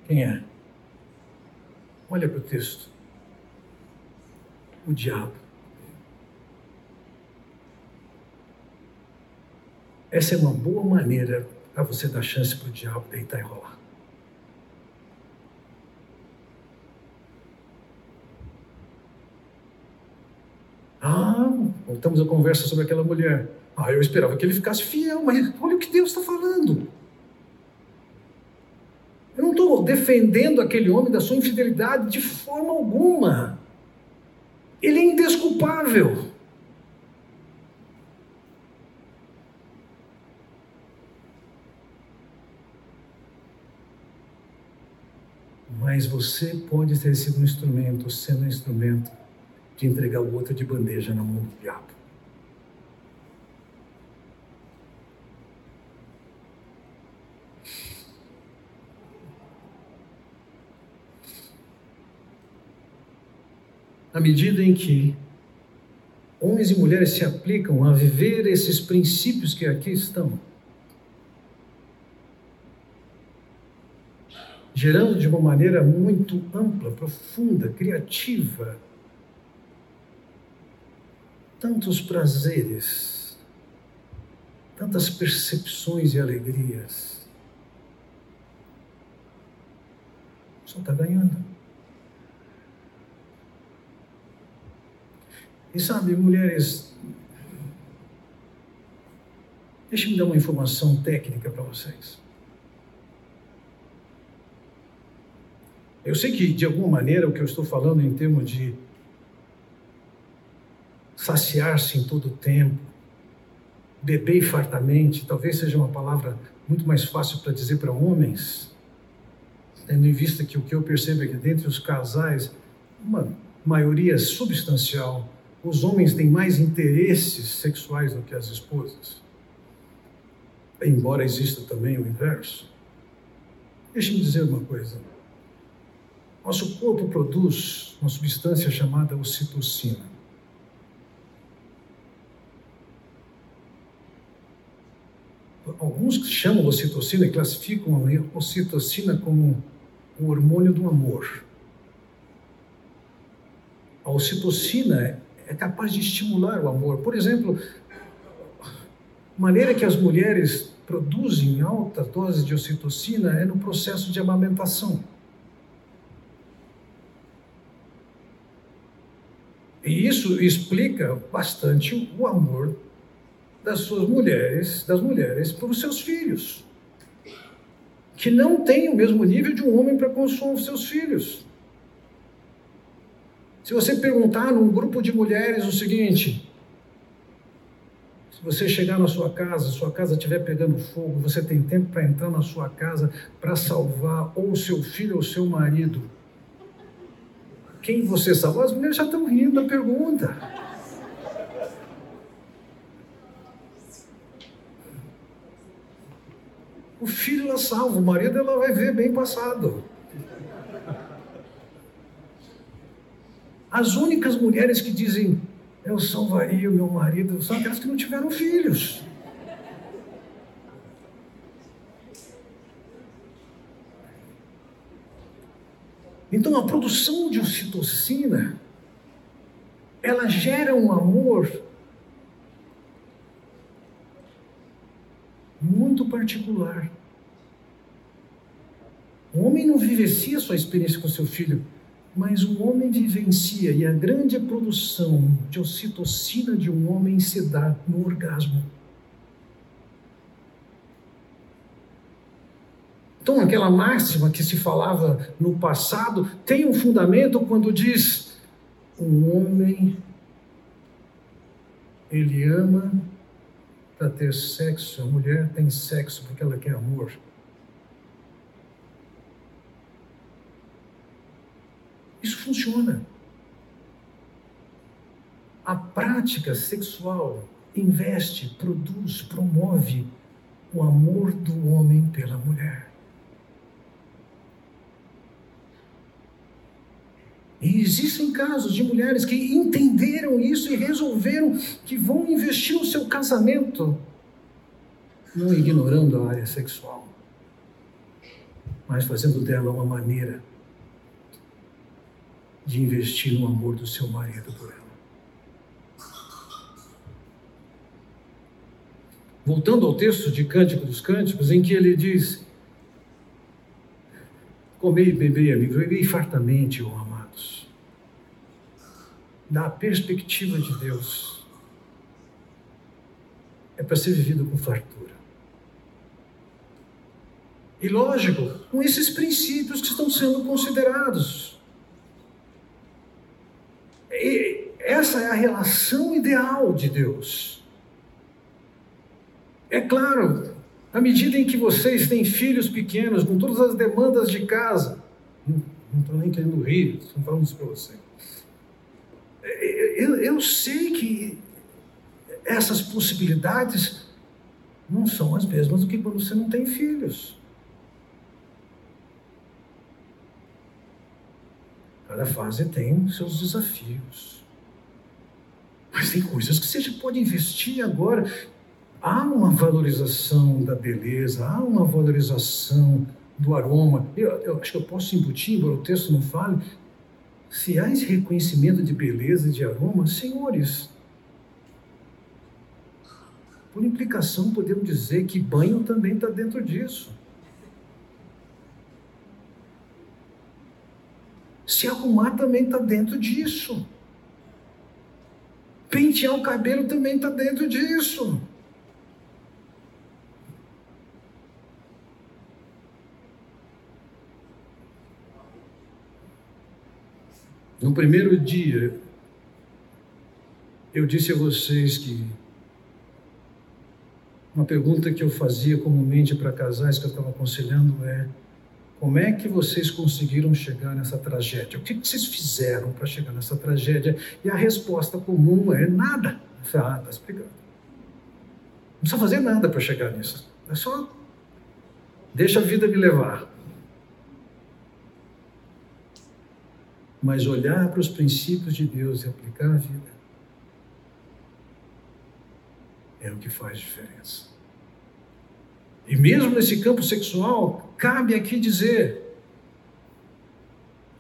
Quem é? Olha para o texto. O diabo. Essa é uma boa maneira para você dar chance para o diabo deitar e rolar. Ah, voltamos a conversa sobre aquela mulher. Ah, eu esperava que ele ficasse fiel, mas olha o que Deus está falando. Eu não estou defendendo aquele homem da sua infidelidade de forma alguma. Ele é indesculpável. mas você pode ter sido um instrumento, sendo um instrumento de entregar o outro de bandeja na mão do diabo. na medida em que homens e mulheres se aplicam a viver esses princípios que aqui estão, gerando de uma maneira muito ampla, profunda, criativa, tantos prazeres, tantas percepções e alegrias. Só está ganhando. E sabe, mulheres, deixe-me dar uma informação técnica para vocês. Eu sei que, de alguma maneira, o que eu estou falando em termos de saciar-se em todo o tempo, beber fartamente, talvez seja uma palavra muito mais fácil para dizer para homens, tendo em vista que o que eu percebo é que dentre os casais, uma maioria substancial, os homens têm mais interesses sexuais do que as esposas. Embora exista também o inverso. Deixe-me dizer uma coisa. Nosso corpo produz uma substância chamada ocitocina. Alguns chamam ocitocina e classificam a ocitocina como o hormônio do amor. A ocitocina é capaz de estimular o amor. Por exemplo, a maneira que as mulheres produzem alta dose de ocitocina é no processo de amamentação. E isso explica bastante o amor das suas mulheres, das mulheres para os seus filhos, que não tem o mesmo nível de um homem para com os seus filhos. Se você perguntar num grupo de mulheres o seguinte: se você chegar na sua casa, sua casa estiver pegando fogo, você tem tempo para entrar na sua casa para salvar ou seu filho ou seu marido quem você salvou? As mulheres já estão rindo da pergunta. O filho ela salva, o marido ela vai ver bem passado. As únicas mulheres que dizem eu salvaria o meu marido são aquelas que não tiveram filhos. Então a produção de ocitocina ela gera um amor muito particular. O homem não vivencia sua experiência com seu filho, mas o homem vivencia e a grande produção de ocitocina de um homem se dá no orgasmo. Então, aquela máxima que se falava no passado tem um fundamento quando diz: um homem ele ama para ter sexo, a mulher tem sexo porque ela quer amor. Isso funciona. A prática sexual investe, produz, promove o amor do homem pela mulher. E existem casos de mulheres que entenderam isso e resolveram que vão investir no seu casamento, não ignorando a área sexual, mas fazendo dela uma maneira de investir no amor do seu marido por ela. Voltando ao texto de Cântico dos Cânticos, em que ele diz: Comei e bebei, amigos, bebei fartamente, ó amados. Da perspectiva de Deus, é para ser vivido com fartura. E lógico, com esses princípios que estão sendo considerados. E essa é a relação ideal de Deus. É claro, à medida em que vocês têm filhos pequenos, com todas as demandas de casa, não estou nem querendo rir, estou falando isso para você. Eu, eu sei que essas possibilidades não são as mesmas do que quando você não tem filhos. Cada fase tem seus desafios. Mas tem coisas que você pode investir agora há uma valorização da beleza, há uma valorização do aroma. Eu, eu acho que eu posso embutir, embora o texto não fale. Se há esse reconhecimento de beleza e de aroma, senhores, por implicação, podemos dizer que banho também está dentro disso. Se arrumar também está dentro disso. Pentear o cabelo também está dentro disso. No primeiro dia, eu disse a vocês que uma pergunta que eu fazia comumente para casais que eu estava aconselhando é: como é que vocês conseguiram chegar nessa tragédia? O que vocês fizeram para chegar nessa tragédia? E a resposta comum é nada. Ah, está explicado. Não precisa fazer nada para chegar nisso. É só deixa a vida me levar. Mas olhar para os princípios de Deus e aplicar a vida é o que faz diferença. E mesmo nesse campo sexual, cabe aqui dizer: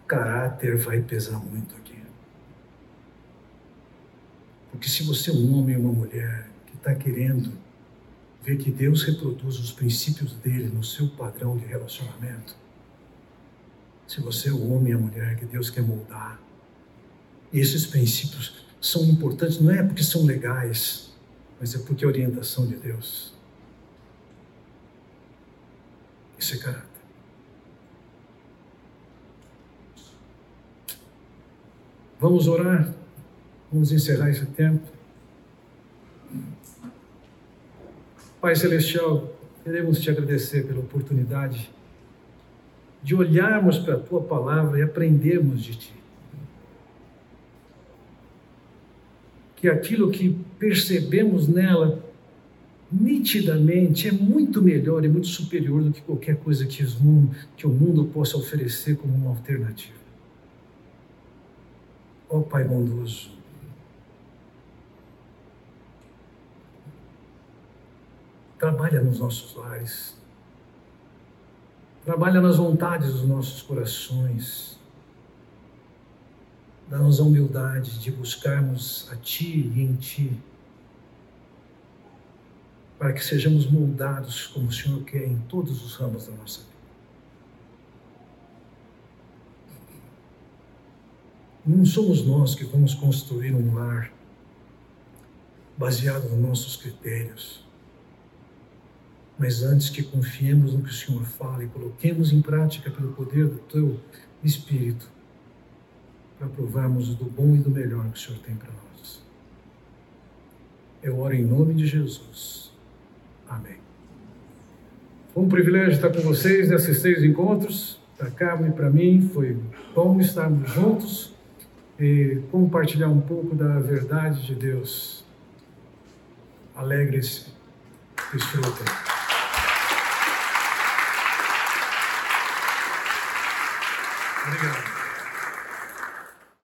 caráter vai pesar muito aqui. Porque se você é um homem ou uma mulher que está querendo ver que Deus reproduz os princípios dele no seu padrão de relacionamento, se você é o homem e a mulher que Deus quer moldar, esses princípios são importantes, não é porque são legais, mas é porque é orientação de Deus. É caráter. Vamos orar, vamos encerrar esse tempo. Pai Celestial, queremos te agradecer pela oportunidade de olharmos para a tua palavra e aprendermos de ti. que aquilo que percebemos nela nitidamente é muito melhor e muito superior do que qualquer coisa que, que o mundo possa oferecer como uma alternativa. Ó oh, Pai bondoso, trabalha nos nossos lares, trabalha nas vontades dos nossos corações. Dá-nos a humildade de buscarmos a Ti e em Ti, para que sejamos moldados como o Senhor quer em todos os ramos da nossa vida. Não somos nós que vamos construir um lar baseado nos nossos critérios, mas antes que confiemos no que o Senhor fala e coloquemos em prática pelo poder do Teu Espírito, para provarmos do bom e do melhor que o Senhor tem para nós. Eu oro em nome de Jesus. Amém. Foi um privilégio estar com vocês nesses seis encontros. Para Cabo e para mim foi bom estarmos juntos e compartilhar um pouco da verdade de Deus. Alegre-se, desfrutem. Obrigado.